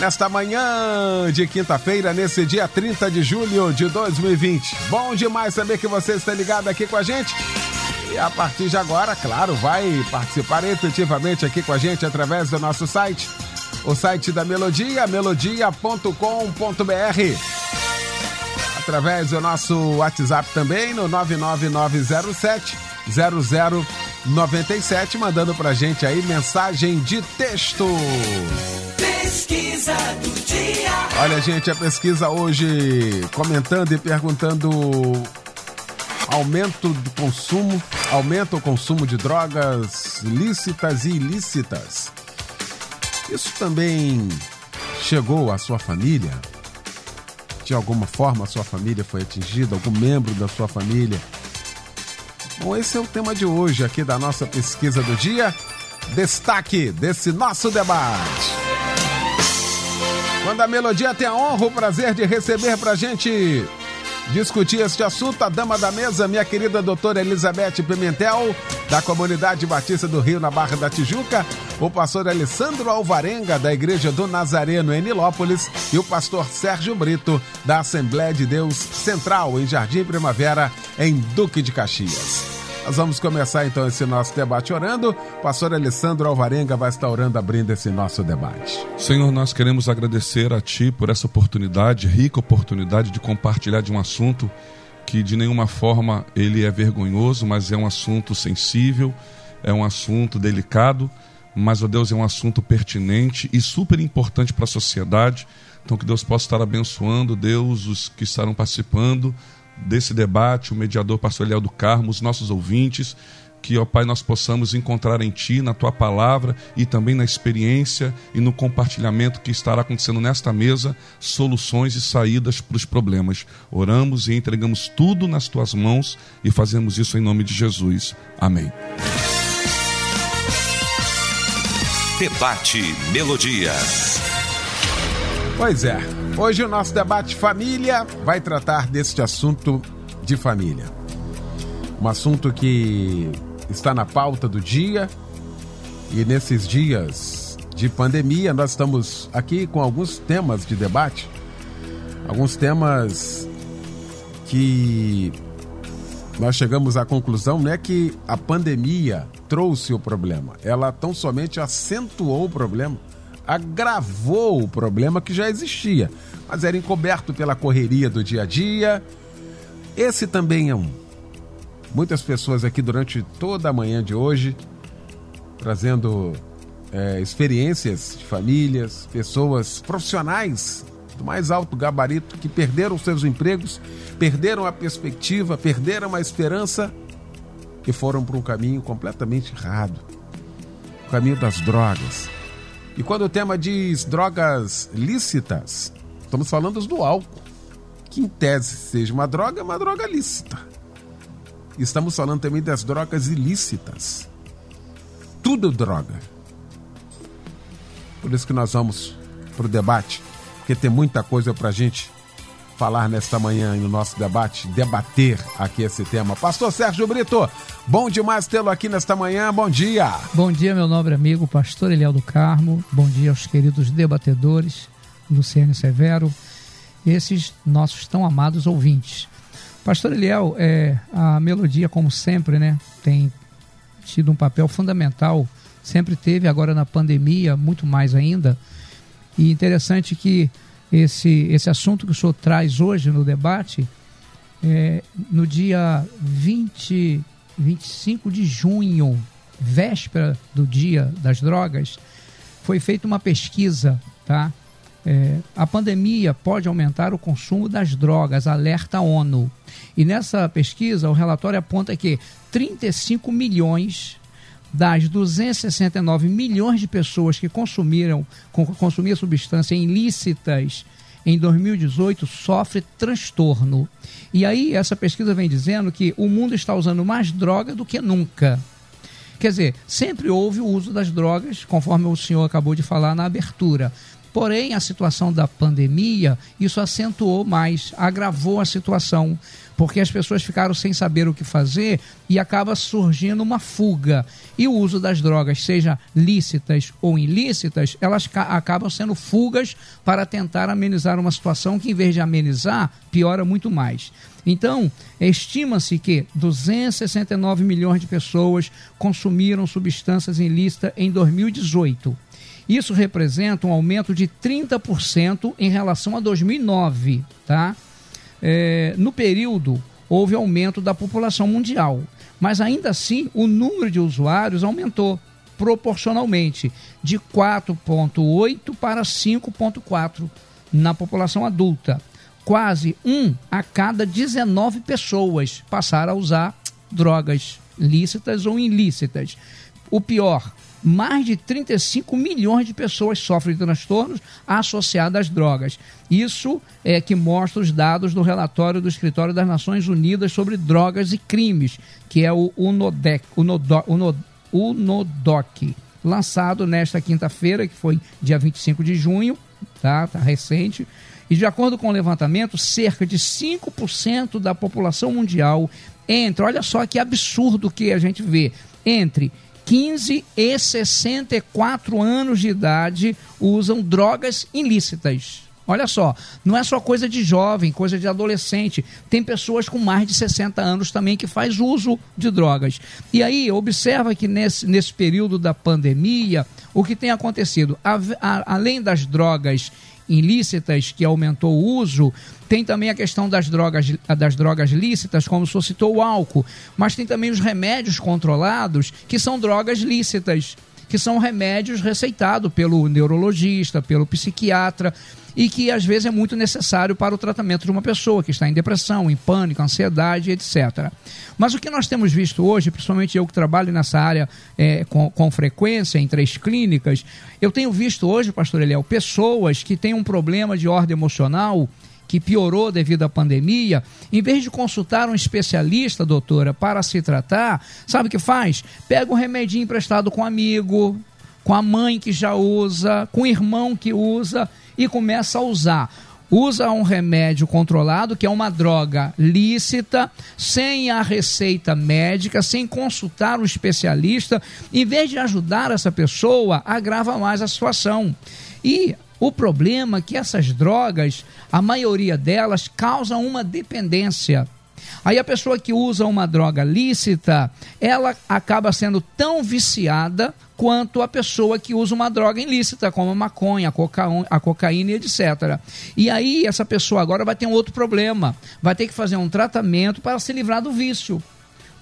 nesta manhã de quinta-feira, nesse dia 30 de julho de 2020. Bom demais saber que você está ligado aqui com a gente. E a partir de agora, claro, vai participar efetivamente aqui com a gente através do nosso site, o site da Melodia, melodia.com.br através do nosso WhatsApp também no 99907 0097, mandando pra gente aí mensagem de texto. Pesquisa do dia. Olha, gente, a pesquisa hoje comentando e perguntando aumento do consumo, aumenta o consumo de drogas lícitas e ilícitas. Isso também chegou à sua família? de alguma forma a sua família foi atingida, algum membro da sua família. Bom, esse é o tema de hoje aqui da nossa pesquisa do dia. Destaque desse nosso debate. Quando a melodia tem a honra, o prazer de receber pra gente discutir este assunto, a dama da mesa, minha querida doutora Elizabeth Pimentel, da Comunidade Batista do Rio, na Barra da Tijuca, o pastor Alessandro Alvarenga, da Igreja do Nazareno, em Nilópolis, e o pastor Sérgio Brito, da Assembleia de Deus Central, em Jardim Primavera, em Duque de Caxias. Nós vamos começar então esse nosso debate orando. Pastor Alessandro Alvarenga vai estar orando, abrindo esse nosso debate. Senhor, nós queremos agradecer a Ti por essa oportunidade, rica oportunidade de compartilhar de um assunto que de nenhuma forma ele é vergonhoso, mas é um assunto sensível, é um assunto delicado, mas, ó Deus, é um assunto pertinente e super importante para a sociedade. Então, que Deus possa estar abençoando, Deus, os que estarão participando, desse debate, o mediador pastor Eliel do Carmo, os nossos ouvintes, que, ó Pai, nós possamos encontrar em Ti, na Tua palavra e também na experiência e no compartilhamento que estará acontecendo nesta mesa, soluções e saídas para os problemas. Oramos e entregamos tudo nas Tuas mãos e fazemos isso em nome de Jesus. Amém. Debate Melodia. Pois é, hoje o nosso debate família vai tratar deste assunto de família. Um assunto que está na pauta do dia. E nesses dias de pandemia nós estamos aqui com alguns temas de debate, alguns temas que nós chegamos à conclusão não é que a pandemia trouxe o problema, ela tão somente acentuou o problema agravou o problema que já existia, mas era encoberto pela correria do dia a dia. Esse também é um. Muitas pessoas aqui durante toda a manhã de hoje trazendo é, experiências de famílias, pessoas profissionais do mais alto gabarito que perderam seus empregos, perderam a perspectiva, perderam a esperança e foram para um caminho completamente errado o caminho das drogas e quando o tema diz drogas lícitas, estamos falando do álcool, que em tese seja uma droga, é uma droga lícita. Estamos falando também das drogas ilícitas. Tudo droga. Por isso que nós vamos para o debate, porque tem muita coisa para a gente falar nesta manhã no nosso debate, debater aqui esse tema. Pastor Sérgio Brito, bom demais tê-lo aqui nesta manhã, bom dia. Bom dia, meu nobre amigo, pastor Eliel do Carmo, bom dia aos queridos debatedores, Luciano Severo, esses nossos tão amados ouvintes. Pastor Eliel, é, a melodia, como sempre, né, tem tido um papel fundamental, sempre teve, agora na pandemia, muito mais ainda, e interessante que esse, esse assunto que o senhor traz hoje no debate, é, no dia 20, 25 de junho, véspera do dia das drogas, foi feita uma pesquisa, tá? É, a pandemia pode aumentar o consumo das drogas, alerta ONU. E nessa pesquisa, o relatório aponta que 35 milhões das 269 milhões de pessoas que consumiram consumiam substâncias ilícitas em 2018 sofre transtorno. E aí essa pesquisa vem dizendo que o mundo está usando mais droga do que nunca. Quer dizer, sempre houve o uso das drogas, conforme o senhor acabou de falar na abertura. Porém, a situação da pandemia, isso acentuou mais, agravou a situação, porque as pessoas ficaram sem saber o que fazer e acaba surgindo uma fuga. E o uso das drogas, seja lícitas ou ilícitas, elas acabam sendo fugas para tentar amenizar uma situação que, em vez de amenizar, piora muito mais. Então, estima-se que 269 milhões de pessoas consumiram substâncias ilícitas em 2018. Isso representa um aumento de 30% em relação a 2009, tá? É, no período, houve aumento da população mundial, mas ainda assim o número de usuários aumentou proporcionalmente de 4,8 para 5,4 na população adulta. Quase um a cada 19 pessoas passaram a usar drogas lícitas ou ilícitas. O pior, mais de 35 milhões de pessoas sofrem de transtornos associados às drogas. Isso é que mostra os dados do relatório do Escritório das Nações Unidas sobre Drogas e Crimes, que é o UNODEC, UNODO, UNODOC, lançado nesta quinta-feira, que foi dia 25 de junho, tá, tá recente. E de acordo com o levantamento, cerca de 5% da população mundial entra, olha só que absurdo que a gente vê, entre 15 e 64 anos de idade usam drogas ilícitas. Olha só, não é só coisa de jovem, coisa de adolescente. Tem pessoas com mais de 60 anos também que faz uso de drogas. E aí, observa que nesse, nesse período da pandemia, o que tem acontecido? A, a, além das drogas ilícitas, que aumentou o uso, tem também a questão das drogas, das drogas lícitas, como o citou o álcool, mas tem também os remédios controlados, que são drogas lícitas que são remédios receitados pelo neurologista, pelo psiquiatra e que às vezes é muito necessário para o tratamento de uma pessoa que está em depressão, em pânico, ansiedade, etc. Mas o que nós temos visto hoje, principalmente eu que trabalho nessa área é, com, com frequência em três clínicas, eu tenho visto hoje, pastor Eliel, pessoas que têm um problema de ordem emocional que piorou devido à pandemia, em vez de consultar um especialista, doutora, para se tratar, sabe o que faz? Pega um remedinho emprestado com um amigo, com a mãe que já usa, com o irmão que usa e começa a usar usa um remédio controlado, que é uma droga lícita, sem a receita médica, sem consultar um especialista, em vez de ajudar essa pessoa, agrava mais a situação. E o problema é que essas drogas, a maioria delas, causam uma dependência. Aí a pessoa que usa uma droga lícita, ela acaba sendo tão viciada quanto a pessoa que usa uma droga ilícita, como a maconha, a, coca a cocaína etc. E aí essa pessoa agora vai ter um outro problema, vai ter que fazer um tratamento para se livrar do vício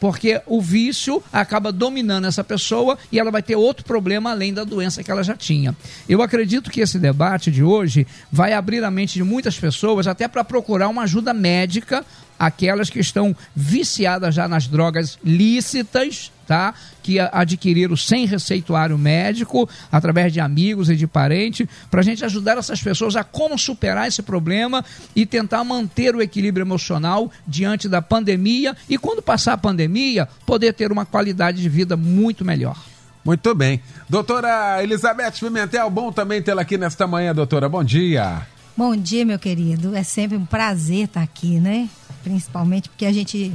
porque o vício acaba dominando essa pessoa e ela vai ter outro problema além da doença que ela já tinha. Eu acredito que esse debate de hoje vai abrir a mente de muitas pessoas até para procurar uma ajuda médica aquelas que estão viciadas já nas drogas lícitas, tá? Que adquiriram sem receituário médico, através de amigos e de parentes, para a gente ajudar essas pessoas a como superar esse problema e tentar manter o equilíbrio emocional diante da pandemia e quando passar a pandemia, poder ter uma qualidade de vida muito melhor. Muito bem. Doutora Elizabeth Pimentel, bom também tê-la aqui nesta manhã, doutora. Bom dia. Bom dia, meu querido. É sempre um prazer estar aqui, né? principalmente porque a gente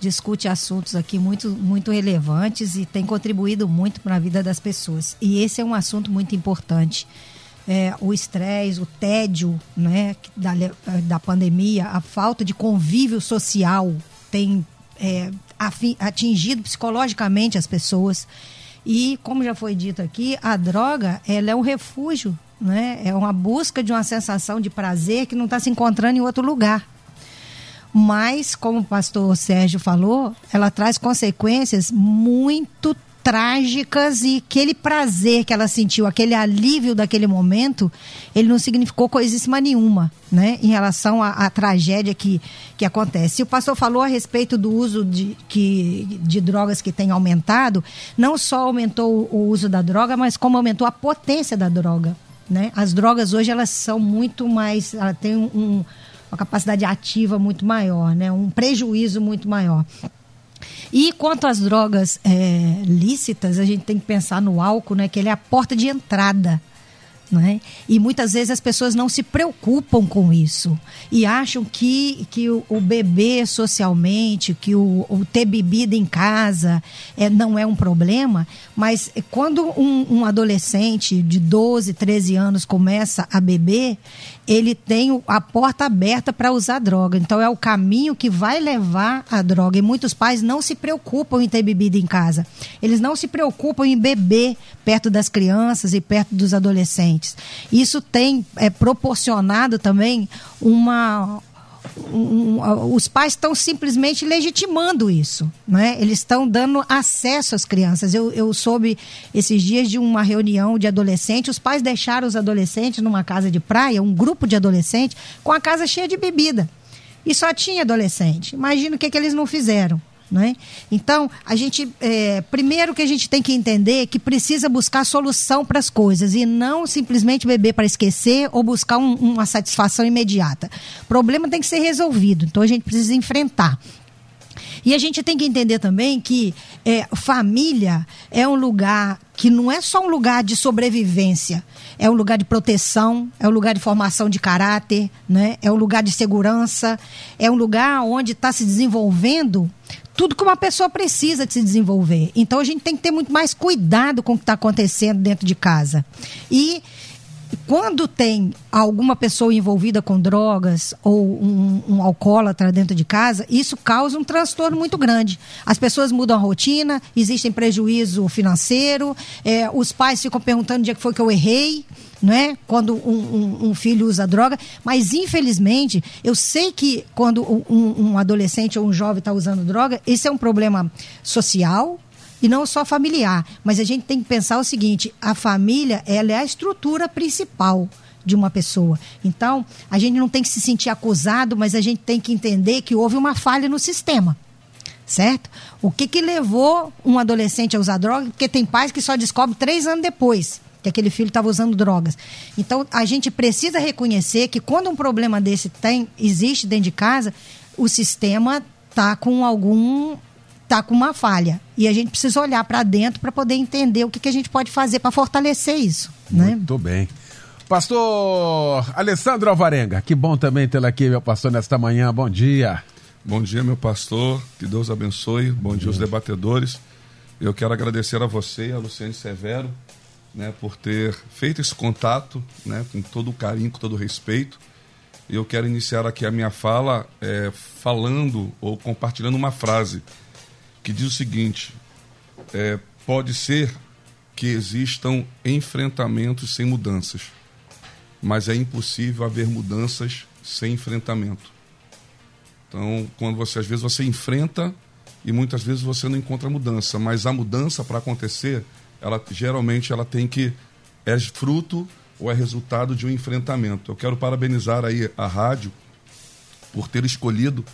discute assuntos aqui muito, muito relevantes e tem contribuído muito para a vida das pessoas. E esse é um assunto muito importante. É, o estresse, o tédio né, da, da pandemia, a falta de convívio social tem é, atingido psicologicamente as pessoas. E, como já foi dito aqui, a droga ela é um refúgio, né? é uma busca de uma sensação de prazer que não está se encontrando em outro lugar mas, como o pastor Sérgio falou, ela traz consequências muito trágicas e aquele prazer que ela sentiu, aquele alívio daquele momento, ele não significou coisíssima nenhuma, né, em relação à, à tragédia que, que acontece. E o pastor falou a respeito do uso de, que, de drogas que tem aumentado, não só aumentou o uso da droga, mas como aumentou a potência da droga. Né? As drogas hoje elas são muito mais, ela tem um, uma capacidade ativa muito maior, né? um prejuízo muito maior. E quanto às drogas é, lícitas, a gente tem que pensar no álcool, né? que ele é a porta de entrada né? E muitas vezes as pessoas não se preocupam com isso e acham que, que o, o beber socialmente, que o, o, ter bebida em casa é, não é um problema, mas quando um, um adolescente de 12, 13 anos começa a beber, ele tem a porta aberta para usar droga. Então é o caminho que vai levar a droga. E muitos pais não se preocupam em ter bebida em casa. Eles não se preocupam em beber perto das crianças e perto dos adolescentes. Isso tem é, proporcionado também uma um, os pais estão simplesmente legitimando isso, né? Eles estão dando acesso às crianças. Eu, eu soube esses dias de uma reunião de adolescentes, os pais deixaram os adolescentes numa casa de praia, um grupo de adolescentes, com a casa cheia de bebida. E só tinha adolescente. Imagina o que, que eles não fizeram. Né? Então, a gente, é, primeiro que a gente tem que entender que precisa buscar solução para as coisas e não simplesmente beber para esquecer ou buscar um, uma satisfação imediata. O problema tem que ser resolvido, então a gente precisa enfrentar. E a gente tem que entender também que é, família é um lugar que não é só um lugar de sobrevivência, é um lugar de proteção, é um lugar de formação de caráter, né? é um lugar de segurança, é um lugar onde está se desenvolvendo tudo que uma pessoa precisa de se desenvolver. Então a gente tem que ter muito mais cuidado com o que está acontecendo dentro de casa. E quando tem alguma pessoa envolvida com drogas ou um, um alcoólatra dentro de casa, isso causa um transtorno muito grande. As pessoas mudam a rotina, existe prejuízo financeiro, é, os pais ficam perguntando onde é que foi que eu errei é? quando um, um, um, filho usa droga, mas infelizmente eu sei que quando um, um adolescente ou um jovem está usando droga, esse é um problema social e não só familiar. Mas a gente tem que pensar o seguinte: a família ela é a estrutura principal de uma pessoa. Então, a gente não tem que se sentir acusado, mas a gente tem que entender que houve uma falha no sistema. Certo? O que, que levou um adolescente a usar droga? Porque tem pais que só descobrem três anos depois que aquele filho estava usando drogas. Então, a gente precisa reconhecer que quando um problema desse tem, existe dentro de casa, o sistema está com algum está com uma falha. E a gente precisa olhar para dentro para poder entender o que, que a gente pode fazer para fortalecer isso. Né? Muito bem. Pastor Alessandro Alvarenga, que bom também tê-lo aqui, meu pastor, nesta manhã. Bom dia. Bom dia, meu pastor. Que Deus abençoe. Bom, bom dia aos debatedores. Eu quero agradecer a você e a Luciane Severo né, por ter feito esse contato né, com todo o carinho, com todo o respeito. Eu quero iniciar aqui a minha fala é, falando ou compartilhando uma frase que diz o seguinte: é, pode ser que existam enfrentamentos sem mudanças, mas é impossível haver mudanças sem enfrentamento. Então, quando você às vezes você enfrenta e muitas vezes você não encontra mudança, mas a mudança para acontecer, ela geralmente ela tem que é fruto ou é resultado de um enfrentamento. Eu quero parabenizar aí a rádio por ter escolhido,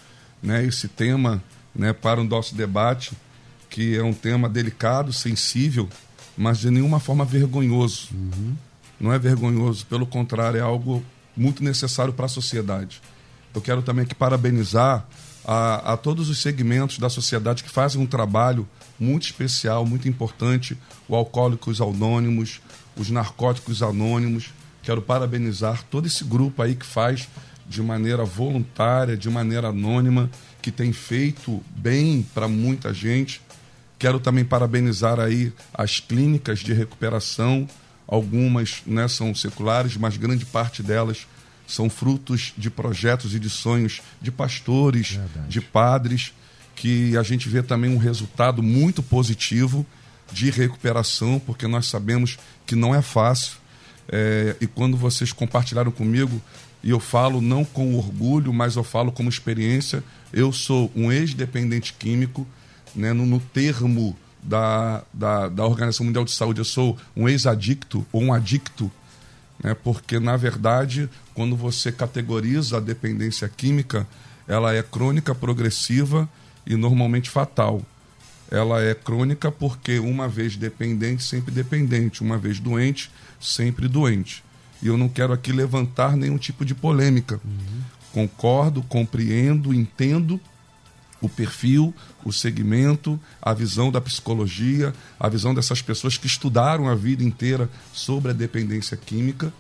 né, esse tema né, para o nosso debate, que é um tema delicado, sensível, mas de nenhuma forma vergonhoso. Uhum. Não é vergonhoso, pelo contrário, é algo muito necessário para a sociedade. Eu quero também aqui parabenizar a, a todos os segmentos da sociedade que fazem um trabalho muito especial, muito importante, o Alcoólicos Anônimos, os Narcóticos Anônimos. Quero parabenizar todo esse grupo aí que faz de maneira voluntária, de maneira anônima, que tem feito bem para muita gente. Quero também parabenizar aí as clínicas de recuperação. Algumas né, são seculares, mas grande parte delas são frutos de projetos e de sonhos de pastores, Verdade. de padres, que a gente vê também um resultado muito positivo de recuperação, porque nós sabemos que não é fácil. É, e quando vocês compartilharam comigo e eu falo não com orgulho, mas eu falo como experiência. Eu sou um ex-dependente químico, né, no, no termo da, da, da, Organização Mundial de Saúde, eu sou um ex-adicto ou um adicto, né, porque, na verdade, quando você categoriza a dependência química, ela é crônica, progressiva e normalmente fatal. Ela é crônica porque, uma vez dependente, sempre dependente, uma vez doente, sempre doente. E eu não quero aqui levantar nenhum tipo de polêmica. Uhum. Concordo, compreendo, entendo o perfil, o segmento, a visão da psicologia, a visão dessas pessoas que estudaram a vida inteira sobre a dependência química.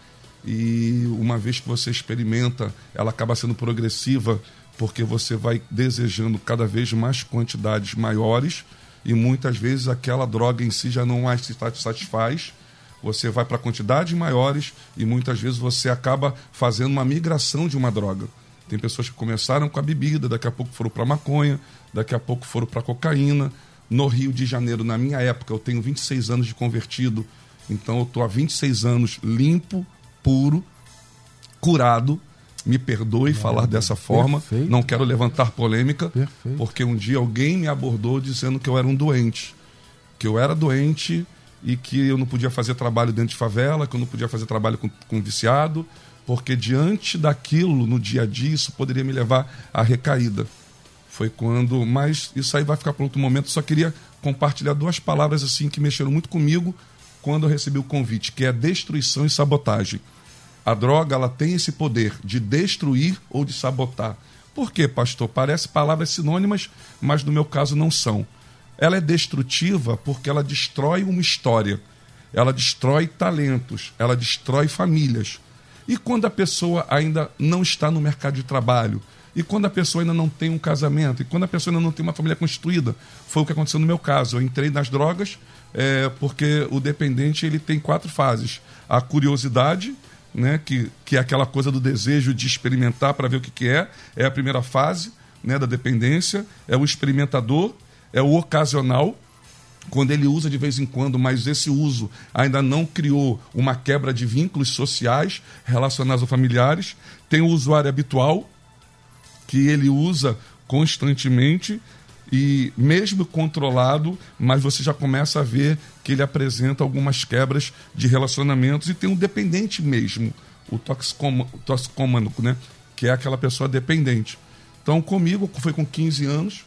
E uma vez que você experimenta, ela acaba sendo progressiva porque você vai desejando cada vez mais quantidades maiores e muitas vezes aquela droga em si já não mais se satisfaz. Você vai para quantidades maiores e muitas vezes você acaba fazendo uma migração de uma droga. Tem pessoas que começaram com a bebida, daqui a pouco foram para maconha, daqui a pouco foram para cocaína. No Rio de Janeiro, na minha época, eu tenho 26 anos de convertido, então eu estou há 26 anos limpo, puro, curado. Me perdoe falar dessa forma, perfeito. não quero levantar polêmica, perfeito. porque um dia alguém me abordou dizendo que eu era um doente, que eu era doente e que eu não podia fazer trabalho dentro de favela, que eu não podia fazer trabalho com, com viciado, porque diante daquilo no dia a dia isso poderia me levar à recaída. Foi quando, mas isso aí vai ficar para outro momento. Só queria compartilhar duas palavras assim que mexeram muito comigo quando eu recebi o convite, que é destruição e sabotagem. A droga ela tem esse poder de destruir ou de sabotar. Por quê, pastor? Parece palavras sinônimas, mas no meu caso não são. Ela é destrutiva porque ela destrói uma história, ela destrói talentos, ela destrói famílias, e quando a pessoa ainda não está no mercado de trabalho? E quando a pessoa ainda não tem um casamento? E quando a pessoa ainda não tem uma família constituída? Foi o que aconteceu no meu caso. Eu entrei nas drogas é, porque o dependente ele tem quatro fases: a curiosidade, né, que, que é aquela coisa do desejo de experimentar para ver o que, que é, é a primeira fase né, da dependência, é o experimentador, é o ocasional, quando ele usa de vez em quando, mas esse uso ainda não criou uma quebra de vínculos sociais relacionados a familiares. Tem o usuário habitual, que ele usa constantemente e mesmo controlado, mas você já começa a ver que ele apresenta algumas quebras de relacionamentos e tem um dependente mesmo, o toxicômano, né? que é aquela pessoa dependente. Então, comigo, foi com 15 anos,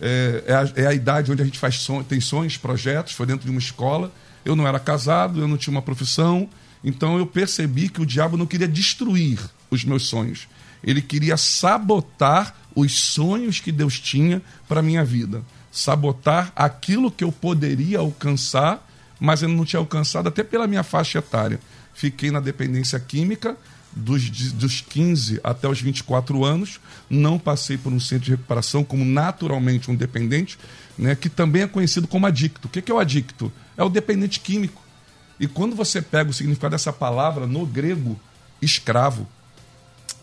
é, é, a, é, a, idade onde a gente faz tem sonhos, projetos, foi dentro de uma escola. Eu não era casado, eu não tinha uma profissão, então eu percebi que o diabo não queria destruir os meus sonhos. Ele queria sabotar os sonhos que Deus tinha para minha vida. Sabotar aquilo que eu poderia alcançar, mas eu não tinha alcançado até pela minha faixa etária. Fiquei na dependência química, dos, dos 15 até os 24 anos, não passei por um centro de recuperação como naturalmente um dependente, né, que também é conhecido como adicto. O que é o adicto? É o dependente químico. E quando você pega o significado dessa palavra no grego, escravo,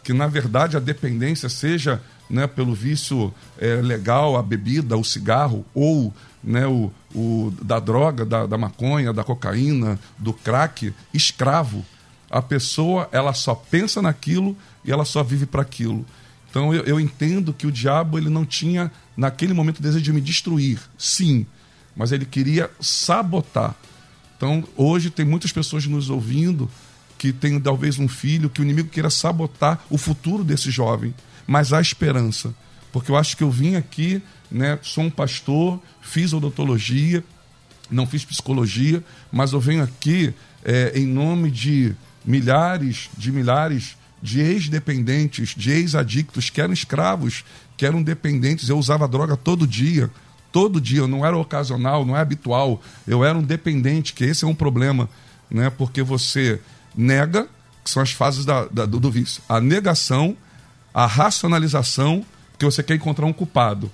que na verdade a dependência seja né, pelo vício é, legal, a bebida, o cigarro, ou né, o, o da droga, da, da maconha, da cocaína, do crack, escravo a pessoa ela só pensa naquilo e ela só vive para aquilo. Então eu, eu, entendo que o diabo ele não tinha naquele momento desejo de me destruir, sim, mas ele queria sabotar. Então hoje tem muitas pessoas nos ouvindo que tem talvez um filho que o inimigo queira sabotar o futuro desse jovem, mas há esperança, porque eu acho que eu vim aqui, né, sou um pastor, fiz odontologia, não fiz psicologia, mas eu venho aqui é, em nome de milhares de milhares de ex-dependentes, de ex-adictos, que eram escravos, que eram dependentes. Eu usava droga todo dia, todo dia, eu não era ocasional, não é habitual. Eu era um dependente, que esse é um problema, né? porque você nega, que são as fases da, da, do, do vício, a negação, a racionalização, que você quer encontrar um culpado.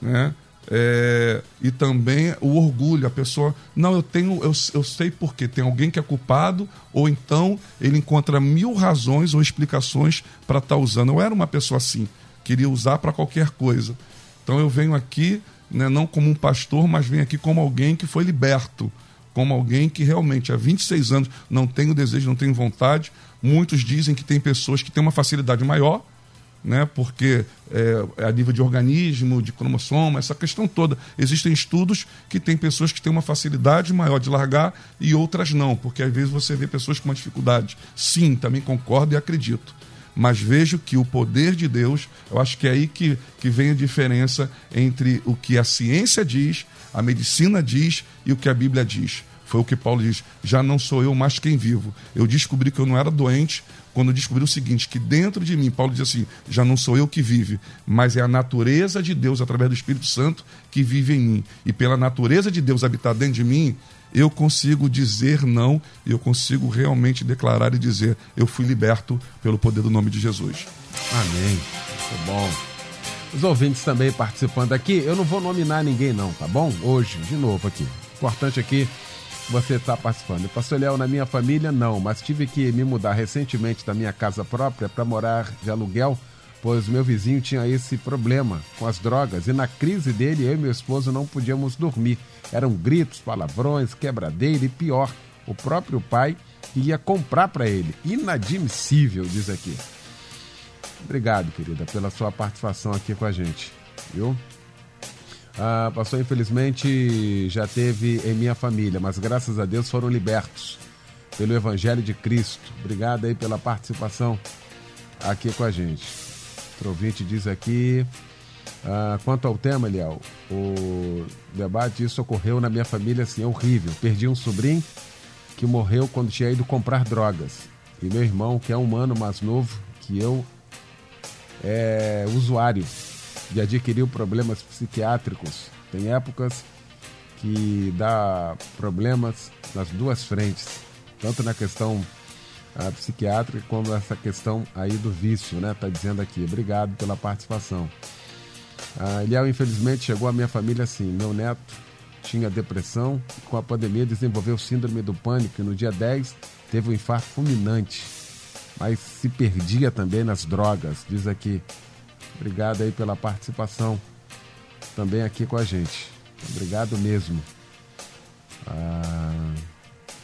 Né? É, e também o orgulho, a pessoa, não, eu tenho, eu, eu sei porque tem alguém que é culpado, ou então ele encontra mil razões ou explicações para estar tá usando. Eu era uma pessoa assim, queria usar para qualquer coisa. Então eu venho aqui, né, não como um pastor, mas venho aqui como alguém que foi liberto, como alguém que realmente há 26 anos não tem o desejo, não tem vontade. Muitos dizem que tem pessoas que têm uma facilidade maior né? porque é, a nível de organismo, de cromossoma, essa questão toda. Existem estudos que tem pessoas que têm uma facilidade maior de largar e outras não, porque às vezes você vê pessoas com uma dificuldade. Sim, também concordo e acredito. Mas vejo que o poder de Deus, eu acho que é aí que, que vem a diferença entre o que a ciência diz, a medicina diz e o que a Bíblia diz. Foi o que Paulo diz: já não sou eu mais quem vivo. Eu descobri que eu não era doente quando descobri o seguinte: que dentro de mim, Paulo diz assim, já não sou eu que vive, mas é a natureza de Deus através do Espírito Santo que vive em mim. E pela natureza de Deus habitar dentro de mim, eu consigo dizer não e eu consigo realmente declarar e dizer: eu fui liberto pelo poder do nome de Jesus. Amém. Muito bom. Os ouvintes também participando aqui. Eu não vou nominar ninguém, não, tá bom? Hoje, de novo aqui. Importante aqui você está participando. Pastor Léo, na minha família, não, mas tive que me mudar recentemente da minha casa própria para morar de aluguel, pois meu vizinho tinha esse problema com as drogas e na crise dele, eu e meu esposo não podíamos dormir. Eram gritos, palavrões, quebradeira e pior, o próprio pai ia comprar para ele. Inadmissível, diz aqui. Obrigado, querida, pela sua participação aqui com a gente, viu? Ah, pastor, infelizmente já teve em minha família, mas graças a Deus foram libertos pelo Evangelho de Cristo. Obrigado aí pela participação aqui com a gente. O ouvinte diz aqui, ah, quanto ao tema, Eliel, o debate, isso ocorreu na minha família, assim, é horrível. Perdi um sobrinho que morreu quando tinha ido comprar drogas. E meu irmão, que é um ano mais novo que eu, é usuário de adquirir problemas psiquiátricos. Tem épocas que dá problemas nas duas frentes, tanto na questão a, psiquiátrica como essa questão aí do vício, né? Tá dizendo aqui. Obrigado pela participação. Ah, Eliel, infelizmente, chegou a minha família assim. Meu neto tinha depressão, com a pandemia desenvolveu síndrome do pânico e no dia 10 teve um infarto fulminante, mas se perdia também nas drogas, diz aqui. Obrigado aí pela participação também aqui com a gente. Obrigado mesmo. Ah,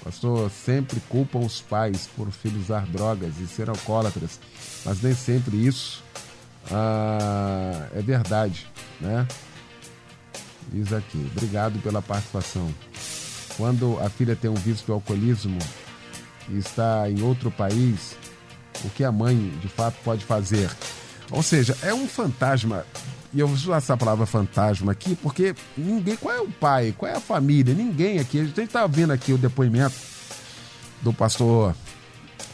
pastor, sempre culpam os pais por o filho usar drogas e ser alcoólatras, mas nem sempre isso ah, é verdade, né? Diz aqui. Obrigado pela participação. Quando a filha tem um vício de alcoolismo e está em outro país, o que a mãe de fato pode fazer? Ou seja, é um fantasma. E eu vou usar essa palavra fantasma aqui, porque ninguém. Qual é o pai? Qual é a família? Ninguém aqui. A gente está vendo aqui o depoimento do pastor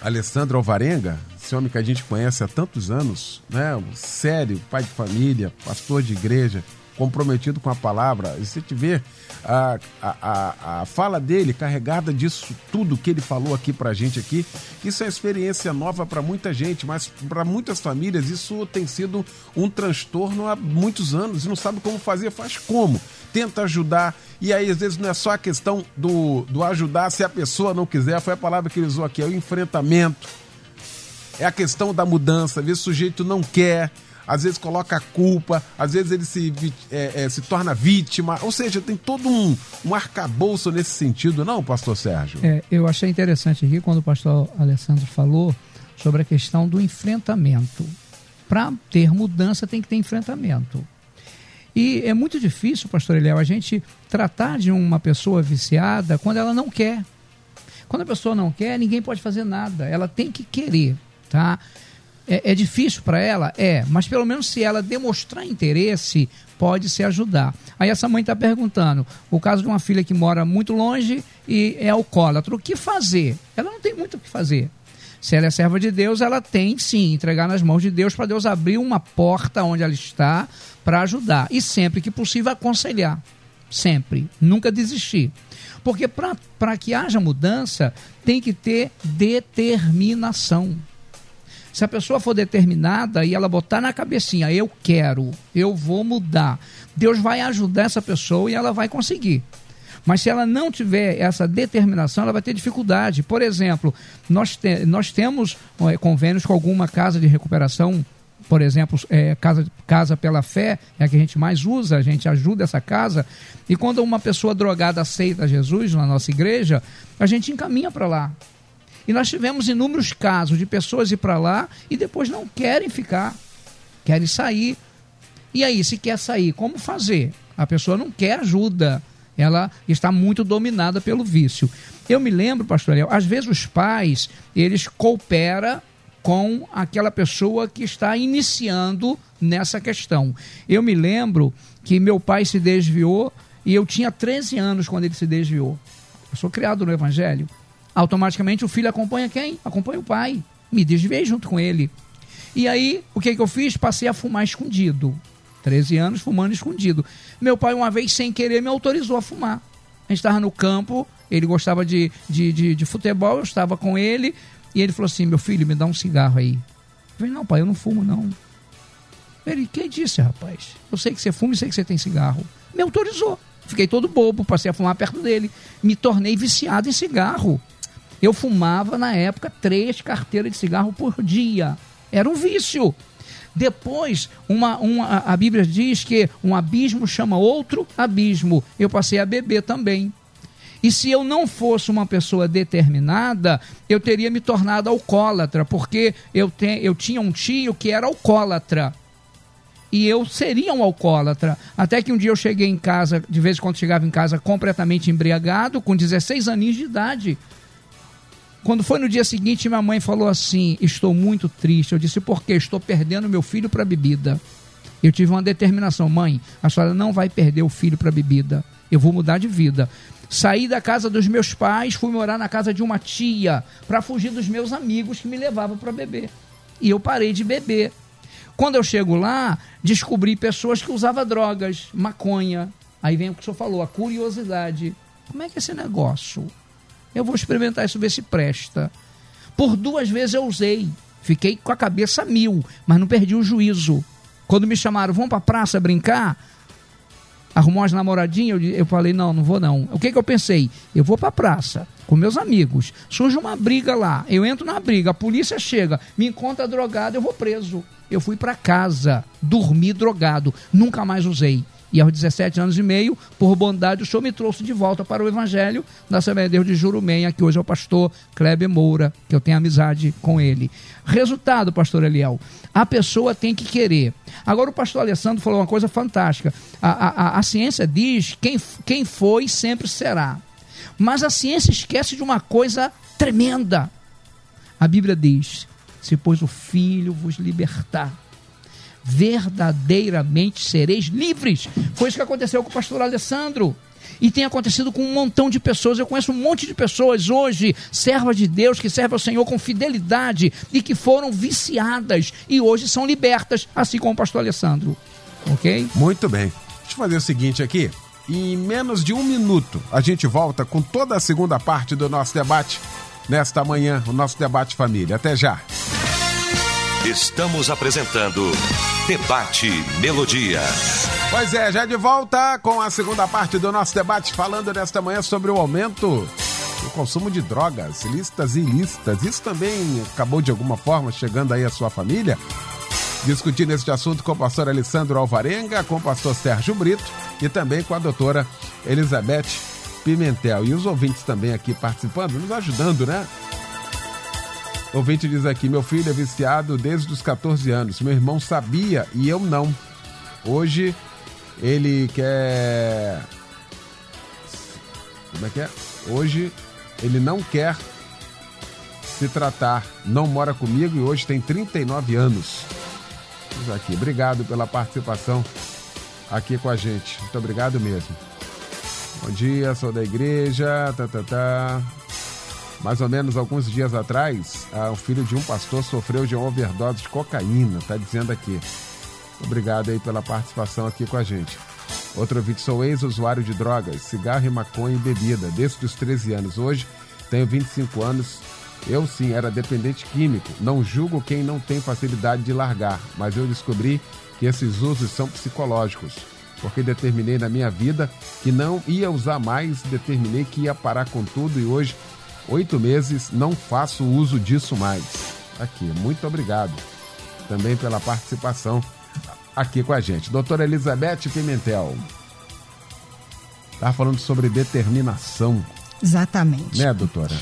Alessandro Alvarenga, esse homem que a gente conhece há tantos anos, né? Sério, pai de família, pastor de igreja comprometido com a palavra. E se tiver a, a, a, fala dele carregada disso tudo que ele falou aqui pra gente aqui, isso é experiência nova para muita gente, mas para muitas famílias isso tem sido um transtorno há muitos anos e não sabe como fazer, faz como? Tenta ajudar, e aí às vezes não é só a questão do, do ajudar se a pessoa não quiser, foi a palavra que ele usou aqui, é o enfrentamento, é a questão da mudança, às o sujeito não quer, às vezes coloca a culpa, às vezes ele se, é, é, se torna vítima, ou seja, tem todo um, um arcabouço nesse sentido, não, pastor Sérgio? É, eu achei interessante aqui quando o pastor Alessandro falou sobre a questão do enfrentamento. Para ter mudança tem que ter enfrentamento. E é muito difícil, pastor Eliel, a gente tratar de uma pessoa viciada quando ela não quer. Quando a pessoa não quer, ninguém pode fazer nada. Ela tem que querer, tá? É, é difícil para ela? É, mas pelo menos se ela demonstrar interesse, pode se ajudar. Aí essa mãe está perguntando: o caso de uma filha que mora muito longe e é alcoólatra, o que fazer? Ela não tem muito o que fazer. Se ela é serva de Deus, ela tem sim entregar nas mãos de Deus para Deus abrir uma porta onde ela está para ajudar e sempre que possível aconselhar. Sempre, nunca desistir. Porque para que haja mudança, tem que ter determinação. Se a pessoa for determinada e ela botar na cabecinha, eu quero, eu vou mudar, Deus vai ajudar essa pessoa e ela vai conseguir. Mas se ela não tiver essa determinação, ela vai ter dificuldade. Por exemplo, nós, te, nós temos é, convênios com alguma casa de recuperação, por exemplo, é, casa, casa pela Fé, é a que a gente mais usa, a gente ajuda essa casa. E quando uma pessoa drogada aceita Jesus na nossa igreja, a gente encaminha para lá. E nós tivemos inúmeros casos de pessoas ir para lá e depois não querem ficar, querem sair. E aí, se quer sair, como fazer? A pessoa não quer ajuda, ela está muito dominada pelo vício. Eu me lembro, pastor Léo, às vezes os pais, eles cooperam com aquela pessoa que está iniciando nessa questão. Eu me lembro que meu pai se desviou e eu tinha 13 anos quando ele se desviou. Eu sou criado no Evangelho. Automaticamente o filho acompanha quem? Acompanha o pai. Me desviei junto com ele. E aí, o que, que eu fiz? Passei a fumar escondido. 13 anos fumando escondido. Meu pai, uma vez, sem querer, me autorizou a fumar. A gente estava no campo, ele gostava de, de, de, de, futebol, eu estava com ele, e ele falou assim: Meu filho, me dá um cigarro aí. Eu falei: Não, pai, eu não fumo, não. Ele, quem disse, rapaz? Eu sei que você fuma e sei que você tem cigarro. Me autorizou. Fiquei todo bobo, passei a fumar perto dele. Me tornei viciado em cigarro. Eu fumava, na época, três carteiras de cigarro por dia. Era um vício. Depois, uma, uma, a Bíblia diz que um abismo chama outro abismo. Eu passei a beber também. E se eu não fosse uma pessoa determinada, eu teria me tornado alcoólatra, porque eu, te, eu tinha um tio que era alcoólatra. E eu seria um alcoólatra. Até que um dia eu cheguei em casa, de vez em quando chegava em casa completamente embriagado, com 16 aninhos de idade. Quando foi no dia seguinte, minha mãe falou assim: Estou muito triste. Eu disse: Por quê? Estou perdendo meu filho para bebida. Eu tive uma determinação: Mãe, a senhora não vai perder o filho para bebida. Eu vou mudar de vida. Saí da casa dos meus pais, fui morar na casa de uma tia, para fugir dos meus amigos que me levavam para beber. E eu parei de beber. Quando eu chego lá, descobri pessoas que usavam drogas, maconha. Aí vem o que o senhor falou, a curiosidade. Como é que é esse negócio? Eu vou experimentar isso, ver se presta. Por duas vezes eu usei. Fiquei com a cabeça mil, mas não perdi o juízo. Quando me chamaram, vamos pra praça brincar? Arrumou umas namoradinhas, eu, eu falei, não, não vou não. O que que eu pensei? Eu vou pra praça com meus amigos. Surge uma briga lá, eu entro na briga, a polícia chega, me encontra drogado, eu vou preso. Eu fui para casa, dormi drogado, nunca mais usei. E aos 17 anos e meio, por bondade, o Senhor me trouxe de volta para o Evangelho da Assembleia de Deus de Jurumenha, que hoje é o pastor Kleber Moura, que eu tenho amizade com ele. Resultado, pastor Eliel, a pessoa tem que querer. Agora o pastor Alessandro falou uma coisa fantástica. A, a, a ciência diz quem, quem foi sempre será. Mas a ciência esquece de uma coisa tremenda. A Bíblia diz: se pois o Filho vos libertar, verdadeiramente sereis livres. Foi isso que aconteceu com o pastor Alessandro. E tem acontecido com um montão de pessoas. Eu conheço um monte de pessoas hoje, servas de Deus, que servem ao Senhor com fidelidade e que foram viciadas e hoje são libertas, assim como o pastor Alessandro. Ok? Muito bem. Deixa eu fazer o seguinte aqui. Em menos de um minuto, a gente volta com toda a segunda parte do nosso debate nesta manhã, o nosso debate família. Até já. Estamos apresentando Debate Melodia. Pois é, já de volta com a segunda parte do nosso debate, falando nesta manhã sobre o aumento do consumo de drogas, listas e ilícitas. Isso também acabou de alguma forma chegando aí à sua família? Discutindo este assunto com o pastor Alessandro Alvarenga, com o pastor Sérgio Brito e também com a doutora Elizabeth Pimentel. E os ouvintes também aqui participando, nos ajudando, né? Ouvinte diz aqui: meu filho é viciado desde os 14 anos. Meu irmão sabia e eu não. Hoje ele quer. Como é que é? Hoje ele não quer se tratar, não mora comigo e hoje tem 39 anos. Diz aqui, obrigado pela participação aqui com a gente. Muito obrigado mesmo. Bom dia, sou da igreja. Tá, tá, tá. Mais ou menos alguns dias atrás, o filho de um pastor sofreu de uma overdose de cocaína, tá dizendo aqui. Obrigado aí pela participação aqui com a gente. Outro vídeo, sou ex-usuário de drogas, cigarro e maconha e bebida, desde os 13 anos. Hoje tenho 25 anos. Eu sim era dependente químico. Não julgo quem não tem facilidade de largar, mas eu descobri que esses usos são psicológicos. Porque determinei na minha vida que não ia usar mais, determinei que ia parar com tudo e hoje oito meses, não faço uso disso mais. Aqui, muito obrigado também pela participação aqui com a gente. Doutora Elizabeth Pimentel. Estava falando sobre determinação. Exatamente. Né, doutora?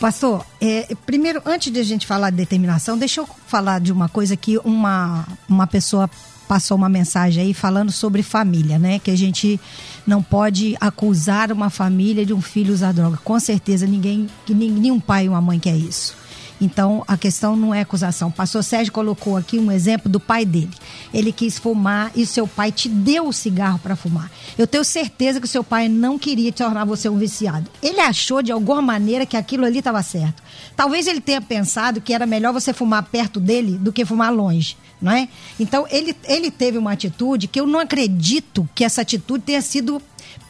Pastor, é, primeiro, antes de a gente falar de determinação, deixa eu falar de uma coisa que uma, uma pessoa passou uma mensagem aí falando sobre família, né? Que a gente não pode acusar uma família de um filho usar droga. Com certeza ninguém, nenhum pai e uma mãe quer isso. Então, a questão não é acusação. O pastor Sérgio colocou aqui um exemplo do pai dele. Ele quis fumar e seu pai te deu o cigarro para fumar. Eu tenho certeza que seu pai não queria tornar você um viciado. Ele achou de alguma maneira que aquilo ali estava certo. Talvez ele tenha pensado que era melhor você fumar perto dele do que fumar longe, não é? Então, ele, ele teve uma atitude que eu não acredito que essa atitude tenha sido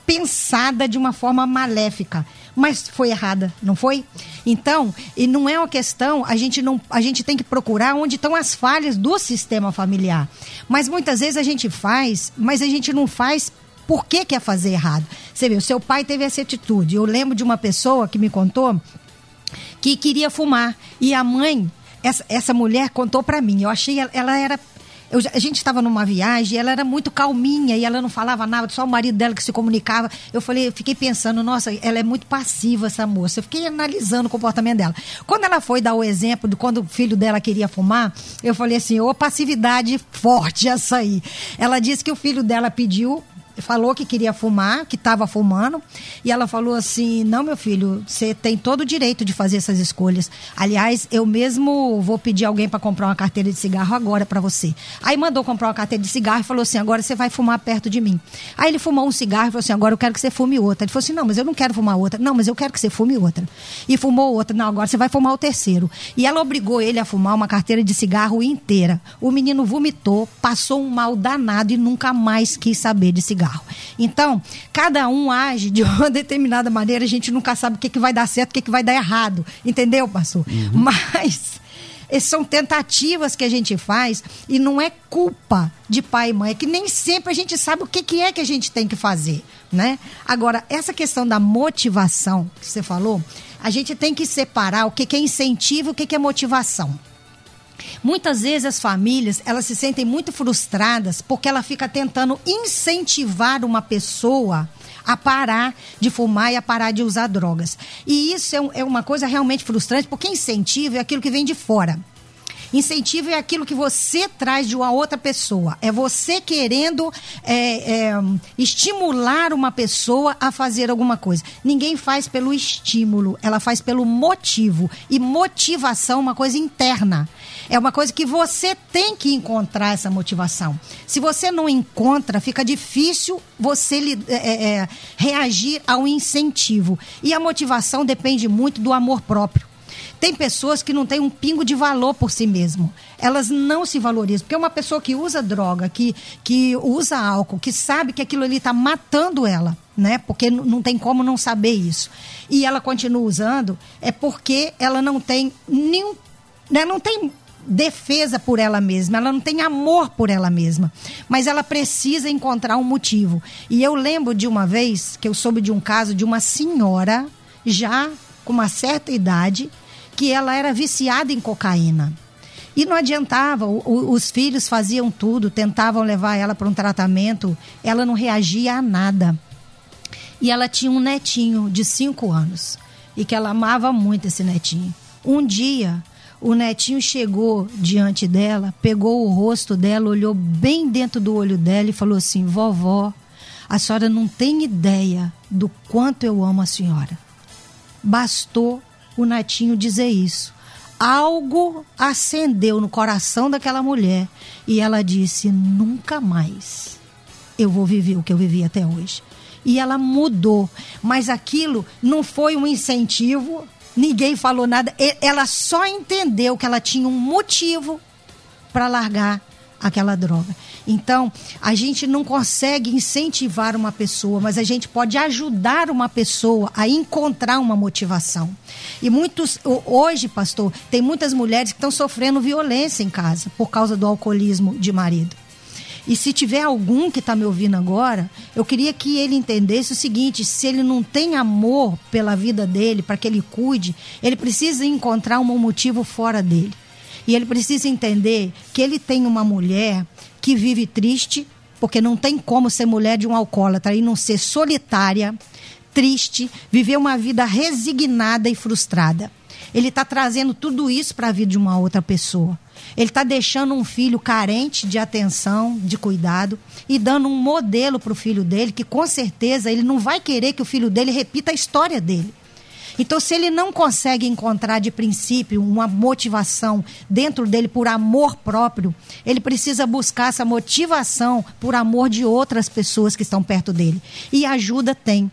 pensada de uma forma maléfica mas foi errada, não foi? Então, e não é uma questão, a gente não, a gente tem que procurar onde estão as falhas do sistema familiar. Mas muitas vezes a gente faz, mas a gente não faz por que quer fazer errado. Você vê, o seu pai teve essa atitude. Eu lembro de uma pessoa que me contou que queria fumar e a mãe essa, essa mulher contou para mim. Eu achei ela era eu, a gente estava numa viagem, ela era muito calminha e ela não falava nada, só o marido dela que se comunicava. Eu falei, fiquei pensando, nossa, ela é muito passiva essa moça. Eu fiquei analisando o comportamento dela. Quando ela foi dar o exemplo de quando o filho dela queria fumar, eu falei assim, ô passividade forte essa aí. Ela disse que o filho dela pediu falou que queria fumar, que estava fumando, e ela falou assim: Não, meu filho, você tem todo o direito de fazer essas escolhas. Aliás, eu mesmo vou pedir alguém para comprar uma carteira de cigarro agora para você. Aí mandou comprar uma carteira de cigarro e falou assim: Agora você vai fumar perto de mim. Aí ele fumou um cigarro e falou assim: Agora eu quero que você fume outra. Ele falou assim: Não, mas eu não quero fumar outra. Não, mas eu quero que você fume outra. E fumou outra. Não, agora você vai fumar o terceiro. E ela obrigou ele a fumar uma carteira de cigarro inteira. O menino vomitou, passou um mal danado e nunca mais quis saber de cigarro Então, cada um age de uma determinada maneira, a gente nunca sabe o que, que vai dar certo, o que, que vai dar errado. Entendeu, pastor? Uhum. Mas são tentativas que a gente faz e não é culpa de pai e mãe, é que nem sempre a gente sabe o que, que é que a gente tem que fazer, né? Agora, essa questão da motivação que você falou, a gente tem que separar o que, que é incentivo e o que, que é motivação. Muitas vezes as famílias, elas se sentem muito frustradas porque ela fica tentando incentivar uma pessoa a parar de fumar e a parar de usar drogas. E isso é, é uma coisa realmente frustrante, porque incentivo é aquilo que vem de fora. Incentivo é aquilo que você traz de uma outra pessoa. É você querendo é, é, estimular uma pessoa a fazer alguma coisa. Ninguém faz pelo estímulo, ela faz pelo motivo. E motivação é uma coisa interna. É uma coisa que você tem que encontrar essa motivação. Se você não encontra, fica difícil você é, é, é, reagir ao incentivo. E a motivação depende muito do amor próprio. Tem pessoas que não têm um pingo de valor por si mesmo. Elas não se valorizam. Porque uma pessoa que usa droga, que, que usa álcool, que sabe que aquilo ali está matando ela, né? Porque não tem como não saber isso. E ela continua usando, é porque ela não tem nenhum. Né? Não tem defesa por ela mesma, ela não tem amor por ela mesma, mas ela precisa encontrar um motivo. E eu lembro de uma vez que eu soube de um caso de uma senhora já com uma certa idade que ela era viciada em cocaína. E não adiantava, os filhos faziam tudo, tentavam levar ela para um tratamento, ela não reagia a nada. E ela tinha um netinho de cinco anos e que ela amava muito esse netinho. Um dia, o netinho chegou diante dela, pegou o rosto dela, olhou bem dentro do olho dela e falou assim: Vovó, a senhora não tem ideia do quanto eu amo a senhora. Bastou o netinho dizer isso. Algo acendeu no coração daquela mulher e ela disse: Nunca mais eu vou viver o que eu vivi até hoje. E ela mudou, mas aquilo não foi um incentivo ninguém falou nada. Ela só entendeu que ela tinha um motivo para largar aquela droga. Então, a gente não consegue incentivar uma pessoa, mas a gente pode ajudar uma pessoa a encontrar uma motivação. E muitos, hoje, pastor, tem muitas mulheres que estão sofrendo violência em casa por causa do alcoolismo de marido. E se tiver algum que está me ouvindo agora, eu queria que ele entendesse o seguinte: se ele não tem amor pela vida dele, para que ele cuide, ele precisa encontrar um motivo fora dele. E ele precisa entender que ele tem uma mulher que vive triste, porque não tem como ser mulher de um alcoólatra e não ser solitária, triste, viver uma vida resignada e frustrada. Ele está trazendo tudo isso para a vida de uma outra pessoa. Ele está deixando um filho carente de atenção, de cuidado e dando um modelo para o filho dele que com certeza ele não vai querer que o filho dele repita a história dele. Então, se ele não consegue encontrar de princípio uma motivação dentro dele por amor próprio, ele precisa buscar essa motivação por amor de outras pessoas que estão perto dele. E ajuda tem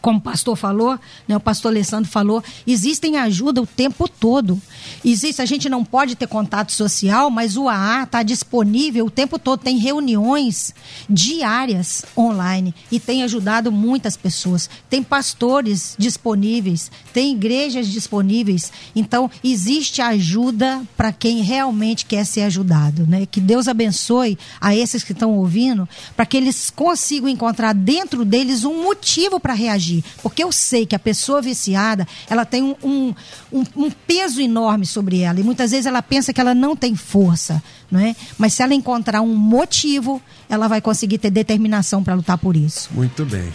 como o pastor falou, né, o pastor Alessandro falou, existem ajuda o tempo todo. Existe, a gente não pode ter contato social, mas o AA está disponível o tempo todo. Tem reuniões diárias online e tem ajudado muitas pessoas. Tem pastores disponíveis, tem igrejas disponíveis. Então, existe ajuda para quem realmente quer ser ajudado. Né? Que Deus abençoe a esses que estão ouvindo, para que eles consigam encontrar dentro deles um motivo para reagir Porque eu sei que a pessoa viciada, ela tem um, um, um, um peso enorme sobre ela. E muitas vezes ela pensa que ela não tem força. Não é? Mas se ela encontrar um motivo, ela vai conseguir ter determinação para lutar por isso. Muito bem.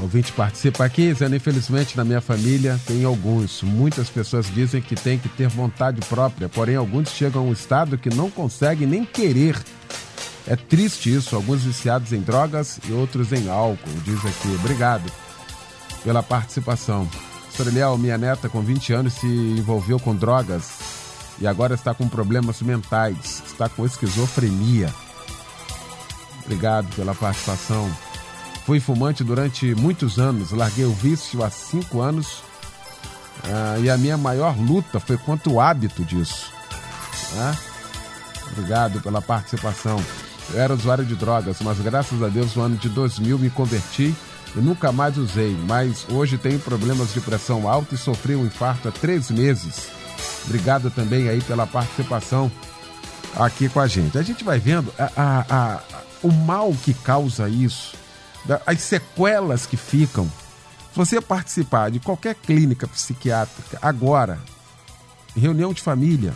Ouvinte participa aqui, dizendo, infelizmente na minha família tem alguns. Muitas pessoas dizem que tem que ter vontade própria, porém alguns chegam a um estado que não conseguem nem querer. É triste isso, alguns viciados em drogas e outros em álcool, diz aqui. Obrigado pela participação. Soreliel, minha neta com 20 anos se envolveu com drogas e agora está com problemas mentais, está com esquizofrenia. Obrigado pela participação. Fui fumante durante muitos anos, larguei o vício há cinco anos ah, e a minha maior luta foi contra o hábito disso. Ah, obrigado pela participação. Eu era usuário de drogas, mas graças a Deus no ano de 2000 me converti eu nunca mais usei, mas hoje tenho problemas de pressão alta e sofri um infarto há três meses. Obrigado também aí pela participação aqui com a gente. A gente vai vendo a, a, a, o mal que causa isso, as sequelas que ficam. Se você participar de qualquer clínica psiquiátrica agora, reunião de família,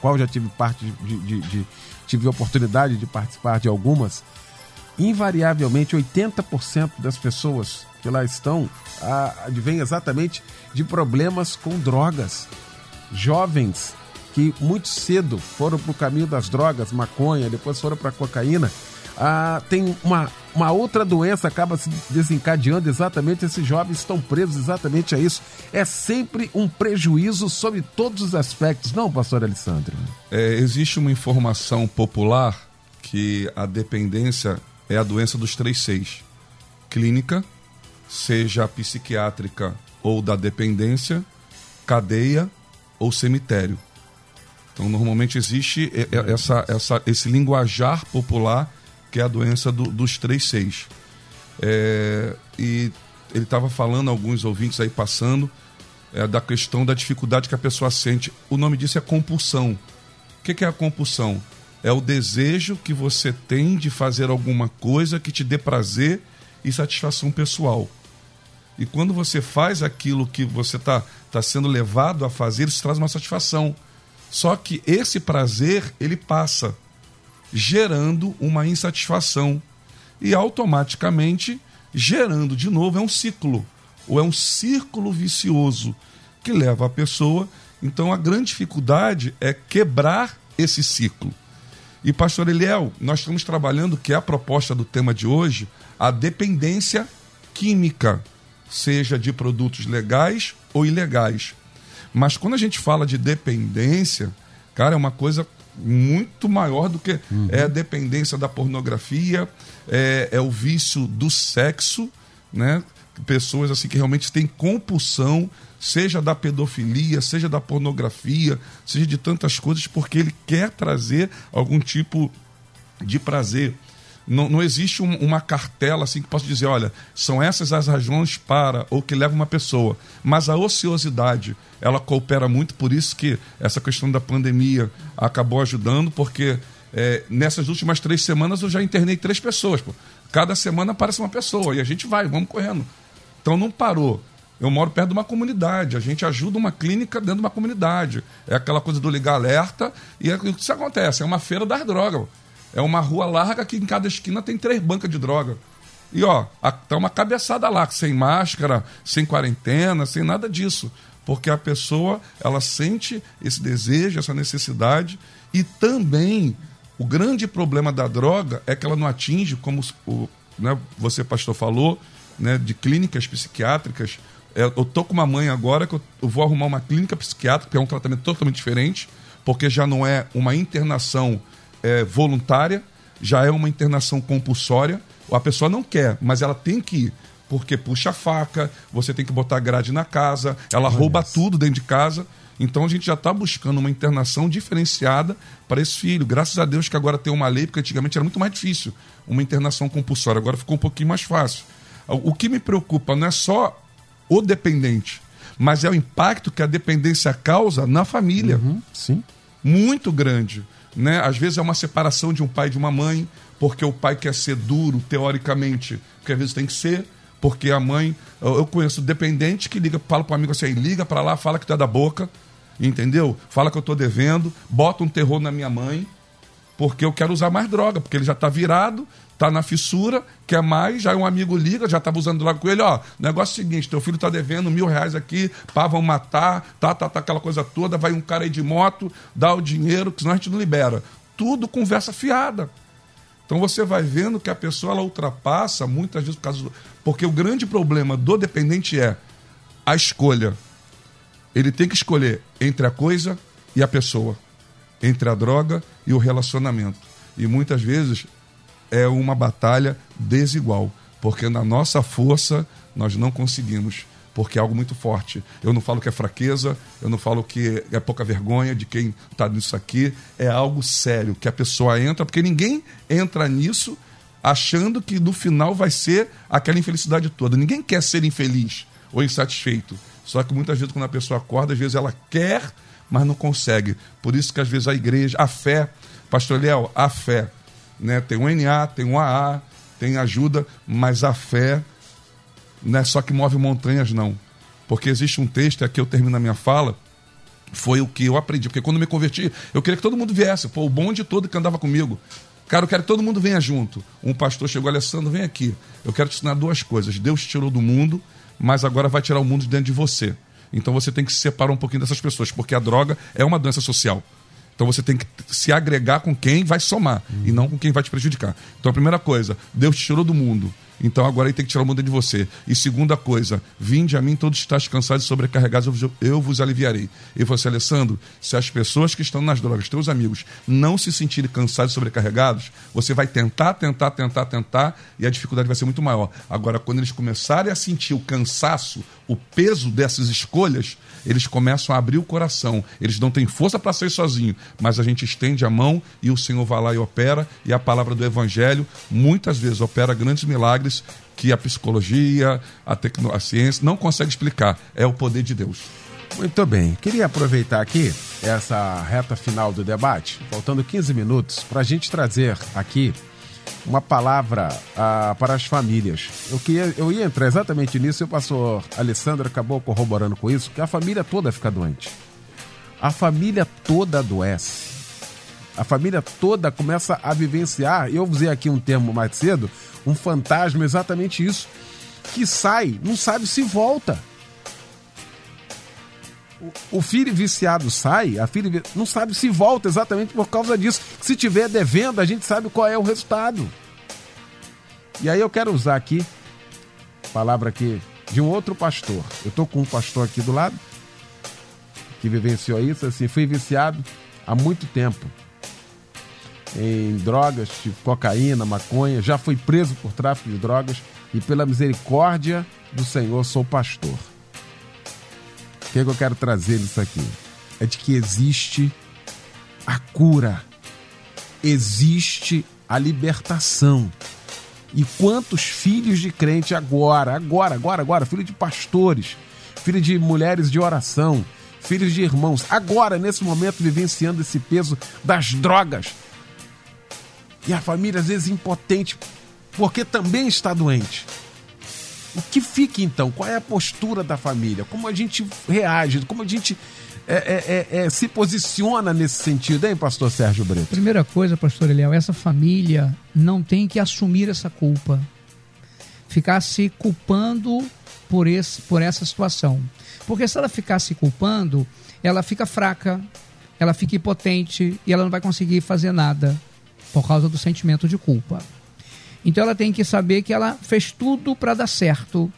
qual já tive parte de, de, de tive oportunidade de participar de algumas, invariavelmente 80% das pessoas que lá estão advêm exatamente de problemas com drogas. Jovens que muito cedo foram para o caminho das drogas, maconha, depois foram para cocaína, ah, tem uma, uma outra doença acaba se desencadeando exatamente, esses jovens estão presos exatamente a isso. É sempre um prejuízo sobre todos os aspectos, não, pastor Alessandro? É, existe uma informação popular que a dependência é a doença dos três seis. Clínica, seja psiquiátrica ou da dependência, cadeia ou cemitério. Então, normalmente existe essa, essa, esse linguajar popular que é a doença do, dos três seis. É, e ele estava falando, alguns ouvintes aí passando, é, da questão da dificuldade que a pessoa sente. O nome disso é compulsão. O que, que é a compulsão? É o desejo que você tem de fazer alguma coisa que te dê prazer e satisfação pessoal. E quando você faz aquilo que você está tá sendo levado a fazer, isso traz uma satisfação. Só que esse prazer, ele passa, gerando uma insatisfação. E automaticamente, gerando de novo, é um ciclo. Ou é um círculo vicioso que leva a pessoa. Então a grande dificuldade é quebrar esse ciclo. E, pastor Eliel, nós estamos trabalhando, que é a proposta do tema de hoje, a dependência química, seja de produtos legais ou ilegais. Mas quando a gente fala de dependência, cara, é uma coisa muito maior do que uhum. é a dependência da pornografia, é, é o vício do sexo, né? Pessoas assim que realmente têm compulsão seja da pedofilia, seja da pornografia, seja de tantas coisas, porque ele quer trazer algum tipo de prazer. Não, não existe um, uma cartela assim que possa dizer, olha, são essas as razões para ou que levam uma pessoa. Mas a ociosidade, ela coopera muito, por isso que essa questão da pandemia acabou ajudando, porque é, nessas últimas três semanas eu já internei três pessoas. Pô. Cada semana aparece uma pessoa e a gente vai, vamos correndo. Então não parou. Eu moro perto de uma comunidade, a gente ajuda uma clínica dentro de uma comunidade. É aquela coisa do ligar alerta e é, o que isso acontece? É uma feira das drogas. É uma rua larga que em cada esquina tem três bancas de droga. E ó, tá uma cabeçada lá, sem máscara, sem quarentena, sem nada disso. Porque a pessoa, ela sente esse desejo, essa necessidade e também o grande problema da droga é que ela não atinge, como o, né, você, pastor, falou, né, de clínicas psiquiátricas, É, eu tô com uma mãe agora que eu, vou arrumar uma clínica psiquiátrica, que é um tratamento totalmente diferente, porque já não é uma internação é, voluntária, já é uma internação compulsória. A pessoa não quer, mas ela tem que ir, porque puxa a faca, você tem que botar grade na casa, ela Olha rouba isso. tudo dentro de casa. Então a gente já está buscando uma internação diferenciada para esse filho. Graças a Deus que agora tem uma lei, porque antigamente era muito mais difícil uma internação compulsória, agora ficou um pouquinho mais fácil. O que me preocupa não é só o dependente, mas é o impacto que a dependência causa na família. Uhum, sim. Muito grande. Né? Às vezes é uma separação de um pai e de uma mãe, porque o pai quer ser duro, teoricamente, porque às vezes tem que ser, porque a mãe. Eu conheço dependente que liga, fala para o amigo assim, liga para lá, fala que tu é da boca, entendeu? Fala que eu estou devendo, bota um terror na minha mãe, porque eu quero usar mais droga, porque ele já está virado, tá na fissura, quer mais, já um amigo liga, já estava usando droga com ele, ó, negócio é o seguinte, teu filho tá devendo mil reais aqui, pá, vão matar, tá, tá, tá, aquela coisa toda, vai um cara aí de moto, dá o dinheiro, que senão a gente não libera. Tudo conversa fiada. Então você vai vendo que a pessoa ela ultrapassa muitas vezes por causa do... Porque o grande problema do dependente é a escolha. Ele tem que escolher entre a coisa e a pessoa, entre a droga e o relacionamento. E muitas vezes é uma batalha desigual, porque na nossa força nós não conseguimos, porque é algo muito forte. Eu não falo que é fraqueza, eu não falo que é pouca vergonha de quem está nisso aqui, é algo sério, que a pessoa entra, porque ninguém entra nisso achando que no final vai ser aquela infelicidade toda. Ninguém quer ser infeliz ou insatisfeito. Só que muitas vezes quando a pessoa acorda, às vezes ela quer, mas não consegue. Por isso que às vezes a igreja, a fé, pastor Léo, a fé né? Tem o NA, tem o AA, tem ajuda, mas a fé não é só que move montanhas, não. Porque existe um texto, aqui eu termino a minha fala, foi o que eu aprendi. Porque quando me converti, eu queria que todo mundo viesse. Pô, o bonde todo que andava comigo. Cara, eu quero que todo mundo venha junto. Um pastor chegou, Alessandro, vem aqui. Eu quero te ensinar duas coisas. Deus te tirou do mundo, mas agora vai tirar o mundo de dentro de você. Então você tem que se separar um pouquinho dessas pessoas, porque a droga é uma doença social. Então você tem que se agregar com quem vai somar e não com quem vai te prejudicar. Então a primeira coisa, Deus te tirou do mundo. Então agora ele tem que tirar o mundo de você. E segunda coisa, vinde a mim todos estáis cansados e sobrecarregados, eu vos, eu vos aliviarei. E você, Alessandro, se as pessoas que estão nas drogas, teus amigos, não se sentirem cansados e sobrecarregados, você vai tentar, tentar, tentar, tentar, e a dificuldade vai ser muito maior. Agora, quando eles começarem a sentir o cansaço, o peso dessas escolhas, eles começam a abrir o coração. Eles não têm força para sair sozinho, mas a gente estende a mão e o Senhor vai lá e opera. E a palavra do Evangelho muitas vezes opera grandes milagres que a psicologia, a, tecno, a ciência não consegue explicar. É o poder de Deus. Muito bem. Queria aproveitar aqui essa reta final do debate, faltando 15 minutos, para a gente trazer aqui uma palavra ah, para as famílias. Eu, queria, eu ia entrar exatamente nisso e o pastor Alessandro acabou corroborando com isso, que a família toda fica doente. A família toda adoece. A família toda começa a vivenciar, eu usei aqui um termo mais cedo, um fantasma, exatamente isso, que sai, não sabe se volta o filho viciado sai, a filha não sabe se volta exatamente por causa disso. Se tiver devendo, a gente sabe qual é o resultado. E aí eu quero usar aqui palavra aqui de um outro pastor. Eu tô com um pastor aqui do lado que vivenciou isso, assim, fui viciado há muito tempo em drogas, tipo cocaína, maconha, já fui preso por tráfico de drogas e pela misericórdia do Senhor sou pastor. O que, é que eu quero trazer nisso aqui? É de que existe a cura, existe a libertação. E quantos filhos de crente agora, agora, agora, agora, filho de pastores, filho de mulheres de oração, filhos de irmãos, agora, nesse momento, vivenciando esse peso das drogas. E a família, às vezes, impotente, porque também está doente. O que fica então? Qual é a postura da família? Como a gente reage? Como a gente é, é, é, é se posiciona nesse sentido, hein, pastor Sérgio Brito? Primeira coisa, pastor Eliel, essa família não tem que assumir essa culpa. Ficar se culpando por, esse, por essa situação. Porque se ela ficar se culpando, ela fica fraca, ela fica impotente e ela não vai conseguir fazer nada por causa do sentimento de culpa. Então ela tem que saber que ela fez tudo para dar certo.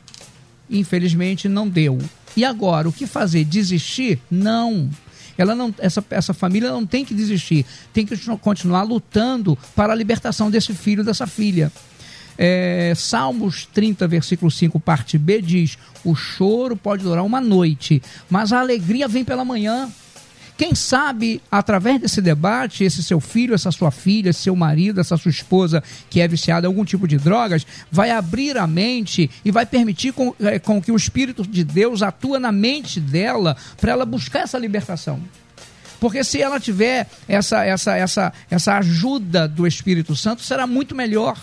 infelizmente não deu. E agora, o que fazer? Desistir? Não. Ela não, essa, essa família não tem que desistir, tem que continuar lutando para a libertação desse filho, dessa filha. É, Salmos 30, versículo 5, parte B, diz: O choro pode durar uma noite, mas a alegria vem pela manhã. Quem sabe, através desse debate, esse seu filho, essa sua filha, esse seu marido, essa sua esposa que é viciada em algum tipo de drogas, vai abrir a mente e vai permitir com, é, com que o Espírito de Deus atua na mente dela para ela buscar essa libertação. Porque se ela tiver essa, essa, essa, essa ajuda do Espírito Santo, será muito melhor.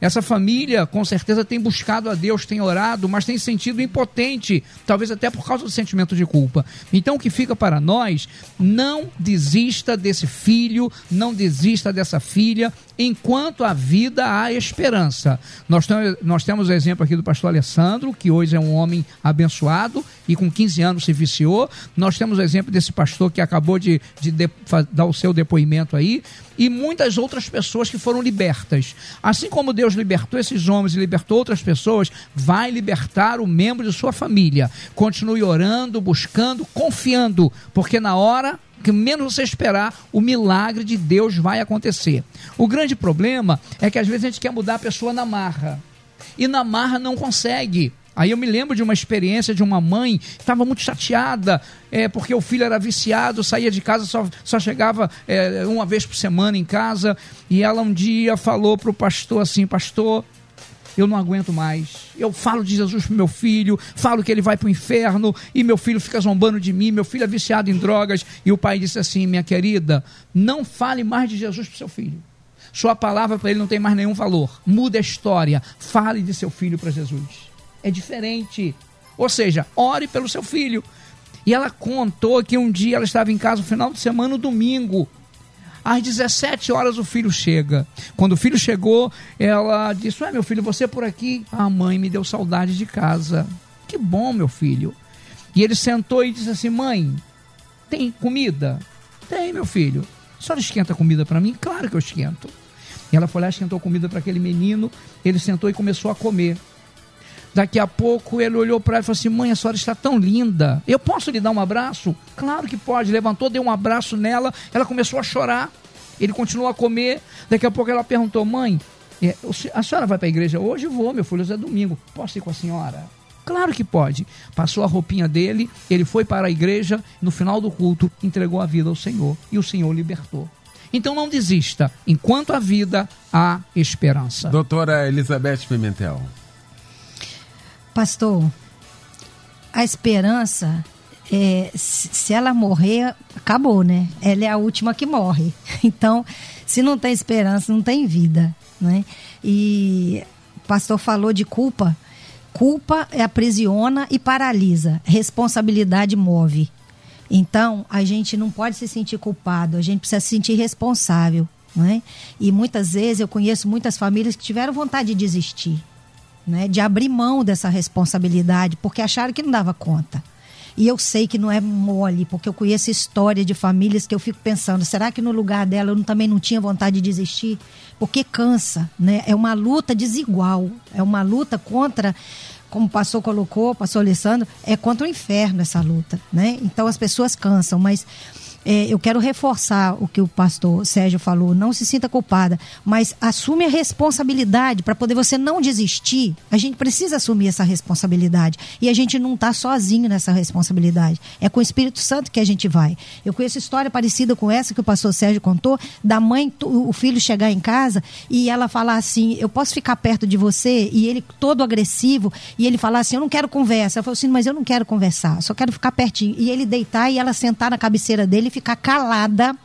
Essa família, com certeza, tem buscado a Deus, tem orado, mas tem sentido impotente, talvez até por causa do sentimento de culpa. Então, o que fica para nós, não desista desse filho, não desista dessa filha, enquanto a vida há esperança. Nós, nós temos o exemplo aqui do pastor Alessandro, que hoje é um homem abençoado e com 15 anos se viciou. Nós temos o exemplo desse pastor que acabou de, de, de dar o seu depoimento aí e muitas outras pessoas que foram libertas. Assim como Deus libertou esses homens e libertou outras pessoas, vai libertar o membro de sua família. Continue orando, buscando, confiando, porque na hora que menos você esperar, o milagre de Deus vai acontecer. O grande problema é que às vezes a gente quer mudar a pessoa na marra. E na marra não consegue. Aí eu me lembro de uma experiência de uma mãe que estava muito chateada, é, porque o filho era viciado, saía de casa, só, só chegava é, uma vez por semana em casa, e ela um dia falou para o pastor assim, pastor, eu não aguento mais. Eu falo de Jesus pro meu filho, falo que ele vai para o inferno e meu filho fica zombando de mim, meu filho é viciado em drogas. E o pai disse assim: minha querida, não fale mais de Jesus para seu filho. Sua palavra para ele não tem mais nenhum valor. Muda a história. Fale de seu filho para Jesus. É diferente. Ou seja, ore pelo seu filho. E ela contou que um dia ela estava em casa no final de semana, no domingo. Às 17 horas o filho chega. Quando o filho chegou, ela disse: Ué, meu filho, você é por aqui? A mãe me deu saudade de casa. Que bom, meu filho. E ele sentou e disse assim: Mãe, tem comida? Tem, meu filho. A senhora esquenta comida para mim? Claro que eu esquento. E ela foi lá, esquentou comida para aquele menino. Ele sentou e começou a comer. Daqui a pouco ele olhou para ela e falou assim: Mãe, a senhora está tão linda. Eu posso lhe dar um abraço? Claro que pode. Levantou, deu um abraço nela. Ela começou a chorar. Ele continuou a comer. Daqui a pouco ela perguntou: Mãe, é, a senhora vai para a igreja hoje? Vou, meu filho, hoje é domingo. Posso ir com a senhora? Claro que pode. Passou a roupinha dele, ele foi para a igreja, no final do culto, entregou a vida ao Senhor e o Senhor libertou. Então não desista. Enquanto a vida, há esperança. Doutora Elizabeth Pimentel. Pastor, a esperança, é, se ela morrer, acabou, né? Ela é a última que morre. Então, se não tem esperança, não tem vida, né? E o pastor falou de culpa. Culpa é aprisiona e paralisa. Responsabilidade move. Então, a gente não pode se sentir culpado, a gente precisa se sentir responsável. Né? E muitas vezes eu conheço muitas famílias que tiveram vontade de desistir né, de abrir mão dessa responsabilidade, porque acharam que não dava conta. E eu sei que não é mole, porque eu conheço história de famílias que eu fico pensando, será que no lugar dela eu também não tinha vontade de desistir? Porque cansa, né? É uma luta desigual, é uma luta contra como o pastor colocou, o pastor Alessandro, é contra o inferno essa luta, né? Então as pessoas cansam, mas é, eu quero reforçar o que o pastor Sérgio falou. Não se sinta culpada, mas assume a responsabilidade para poder você não desistir. A gente precisa assumir essa responsabilidade. E a gente não está sozinho nessa responsabilidade. É com o Espírito Santo que a gente vai. Eu conheço história parecida com essa que o pastor Sérgio contou, da mãe, o filho chegar em casa e ela falar assim: Eu posso ficar perto de você? E ele todo agressivo, e ele falar assim: Eu não quero conversa. Ela falou assim: Mas eu não quero conversar, só quero ficar pertinho. E ele deitar e ela sentar na cabeceira dele ficar calada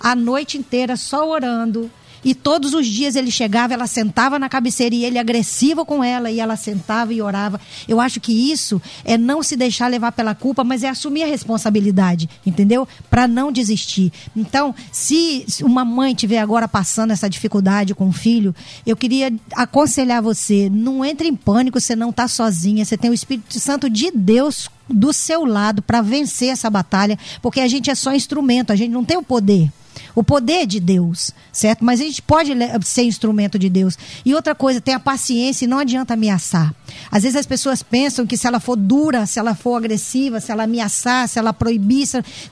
a noite inteira só orando. E todos os dias ele chegava, ela sentava na cabeceira e ele agressivo com ela e ela sentava e orava. Eu acho que isso é não se deixar levar pela culpa, mas é assumir a responsabilidade, entendeu? Para não desistir. Então, se uma mãe tiver agora passando essa dificuldade com o filho, eu queria aconselhar você, não entre em pânico, você não está sozinha, você tem o Espírito Santo de Deus do seu lado para vencer essa batalha, porque a gente é só instrumento, a gente não tem o poder. O poder de Deus, certo? Mas a gente pode ser instrumento de Deus. E outra coisa, ter a paciência e não adianta ameaçar. Às vezes as pessoas pensam que se ela for dura, se ela for agressiva, se ela ameaçar, se ela proibir,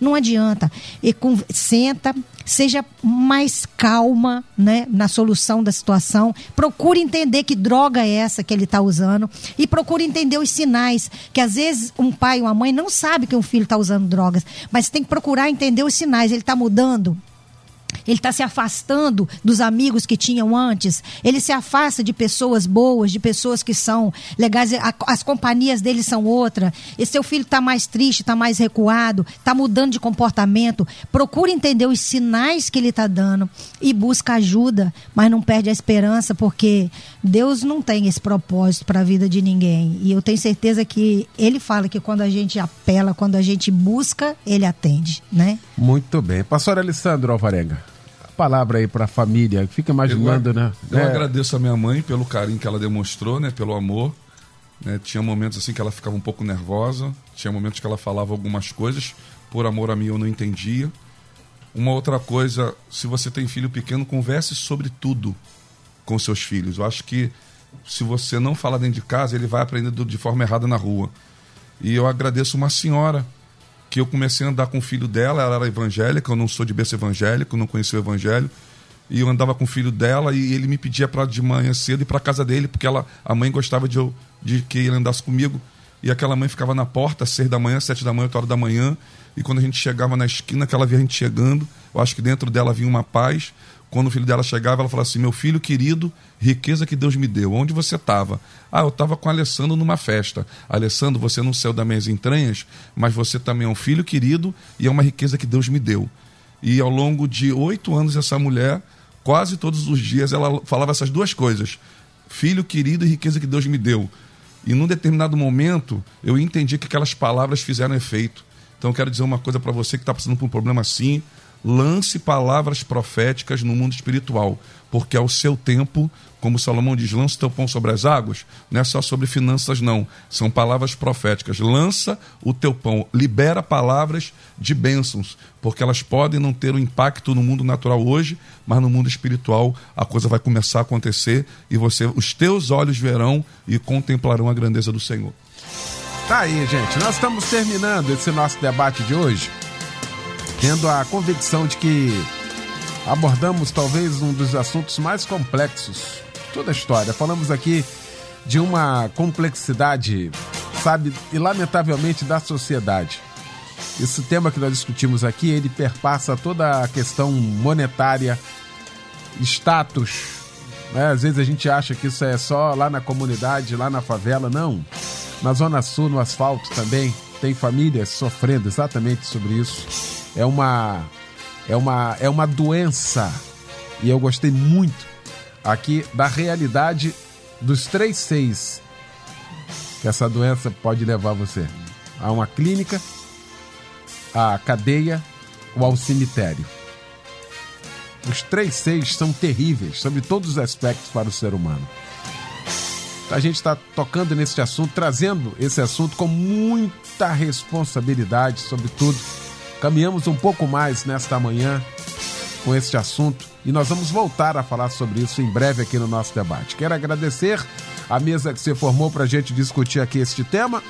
não adianta. E com, senta, seja mais calma né, na solução da situação. Procure entender que droga é essa que ele está usando e procure entender os sinais. Que às vezes um pai ou uma mãe não sabe que um filho está usando drogas, mas tem que procurar entender os sinais. Ele está mudando, ele está se afastando dos amigos que tinham antes. Ele se afasta de pessoas boas, de pessoas que são legais. As companhias dele são outra. E seu filho está mais triste, está mais recuado, está mudando de comportamento. Procure entender os sinais que ele está dando e busca ajuda, mas não perde a esperança, porque Deus não tem esse propósito para a vida de ninguém. E eu tenho certeza que ele fala que quando a gente apela, quando a gente busca, ele atende, né? Muito bem. Pastor Alessandro Alvarenga palavra aí para a família. Fica imaginando, eu, né? Eu é. agradeço a minha mãe pelo carinho que ela demonstrou, né? Pelo amor. Né? Tinha momentos assim que ela ficava um pouco nervosa. Tinha momentos que ela falava algumas coisas. Por amor a mim eu não entendia. Uma outra coisa, se você tem filho pequeno, converse sobre tudo com seus filhos. Eu acho que se você não fala dentro de casa, ele vai aprender de forma errada na rua. E eu agradeço uma senhora que eu comecei a andar com o filho dela, ela era evangélica, eu não sou de berço evangélico, não conhecia o evangelho, e eu andava com o filho dela e ele me pedia para de manhã cedo ir para casa dele, porque ela, a mãe gostava de, eu, de que ele andasse comigo, e aquela mãe ficava na porta, às seis da manhã, sete da manhã, oito horas da manhã, e quando a gente chegava na esquina, que ela via a gente chegando, eu acho que dentro dela vinha uma paz, quando o filho dela chegava, ela falava assim: Meu filho querido, riqueza que Deus me deu, onde você estava? Ah, eu estava com Alessandro numa festa. Alessandro, você não saiu das minhas entranhas, mas você também é um filho querido e é uma riqueza que Deus me deu. E ao longo de oito anos, essa mulher, quase todos os dias, ela falava essas duas coisas: filho querido e riqueza que Deus me deu. E num determinado momento, eu entendi que aquelas palavras fizeram efeito. Então, eu quero dizer uma coisa para você que está passando por um problema assim lance palavras proféticas no mundo espiritual, porque ao seu tempo, como Salomão diz, lança o teu pão sobre as águas, não é só sobre finanças, não. São palavras proféticas. Lança o teu pão, libera palavras de bênçãos, porque elas podem não ter um impacto no mundo natural hoje, mas no mundo espiritual a coisa vai começar a acontecer e você, os teus olhos verão e contemplarão a grandeza do Senhor. Tá aí, gente. Nós estamos terminando esse nosso debate de hoje tendo a convicção de que abordamos talvez um dos assuntos mais complexos toda a história. Falamos aqui de uma complexidade, sabe, e lamentavelmente da sociedade. Esse tema que nós discutimos aqui, ele perpassa toda a questão monetária, status. Né? Às vezes a gente acha que isso é só lá na comunidade, lá na favela. Não. Na Zona Sul, no asfalto também, tem famílias sofrendo exatamente sobre isso é uma é uma é uma doença e eu gostei muito aqui da realidade dos três seis que essa doença pode levar você a uma clínica, à cadeia ou ao cemitério. Os três seis são terríveis sobre todos os aspectos para o ser humano. A gente está tocando nesse assunto, trazendo esse assunto com muita responsabilidade, sobretudo Caminhamos um pouco mais nesta manhã com este assunto e nós vamos voltar a falar sobre isso em breve aqui no nosso debate. Quero agradecer a mesa que se formou para a gente discutir aqui este tema.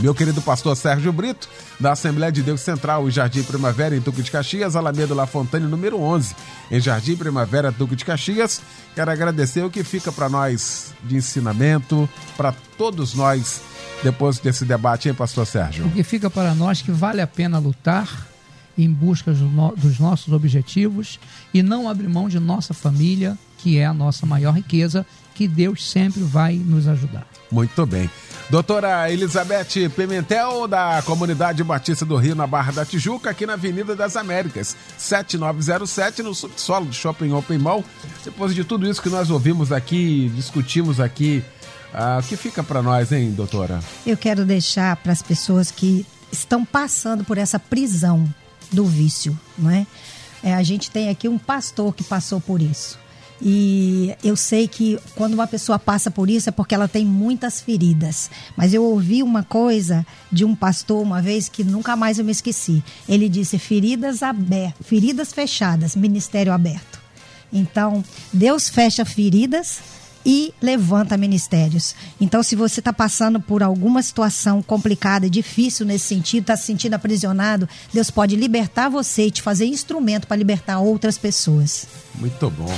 Meu querido pastor Sérgio Brito, da Assembleia de Deus Central, em Jardim Primavera, em Duque de Caxias, Alameda La Fontane, número 11, em Jardim Primavera, Duque de Caxias. Quero agradecer o que fica para nós de ensinamento, para todos nós depois desse debate, hein, pastor Sérgio? O que fica para nós que vale a pena lutar em busca dos nossos objetivos e não abrir mão de nossa família, que é a nossa maior riqueza, que Deus sempre vai nos ajudar. Muito bem. Doutora Elizabeth Pimentel, da Comunidade Batista do Rio, na Barra da Tijuca, aqui na Avenida das Américas, 7907, no subsolo do Shopping Open Mall. Depois de tudo isso que nós ouvimos aqui, discutimos aqui ah, o que fica para nós, hein, doutora? Eu quero deixar para as pessoas que estão passando por essa prisão do vício, não é? é? A gente tem aqui um pastor que passou por isso. E eu sei que quando uma pessoa passa por isso é porque ela tem muitas feridas. Mas eu ouvi uma coisa de um pastor uma vez que nunca mais eu me esqueci. Ele disse: feridas abertas, feridas fechadas, ministério aberto. Então, Deus fecha feridas e levanta ministérios. Então, se você está passando por alguma situação complicada difícil nesse sentido, está se sentindo aprisionado, Deus pode libertar você e te fazer instrumento para libertar outras pessoas. Muito bom.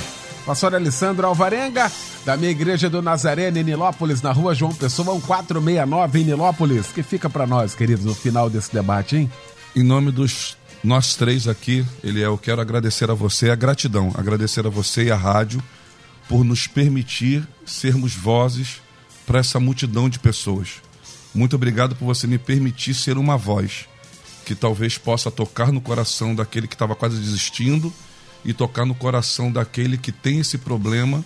Pastor Alessandro Alvarenga, da minha igreja do Nazaré, em Nilópolis, na rua João Pessoa, 1469, em Nilópolis. que fica para nós, queridos, no final desse debate, hein? Em nome dos nós três aqui, ele é, eu quero agradecer a você a gratidão, agradecer a você e a rádio por nos permitir sermos vozes para essa multidão de pessoas. Muito obrigado por você me permitir ser uma voz que talvez possa tocar no coração daquele que estava quase desistindo e tocar no coração daquele que tem esse problema,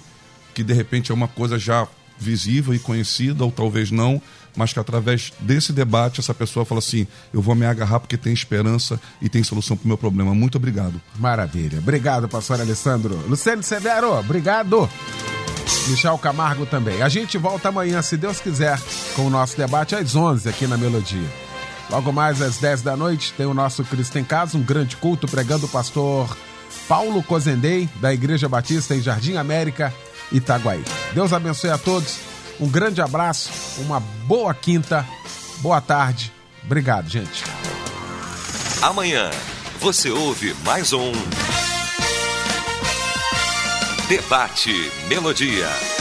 que de repente é uma coisa já visível e conhecida, ou talvez não, mas que através desse debate essa pessoa fala assim: eu vou me agarrar porque tem esperança e tem solução para o meu problema. Muito obrigado. Maravilha. Obrigado, pastor Alessandro. Luciano Severo, obrigado. Michel Camargo também. A gente volta amanhã, se Deus quiser, com o nosso debate às 11 aqui na Melodia. Logo mais às 10 da noite tem o nosso Cristo em Casa, um grande culto pregando o pastor Paulo Cozendei, da Igreja Batista em Jardim América, Itaguaí. Deus abençoe a todos. Um grande abraço, uma boa quinta, boa tarde. Obrigado, gente. Amanhã você ouve mais um Debate Melodia.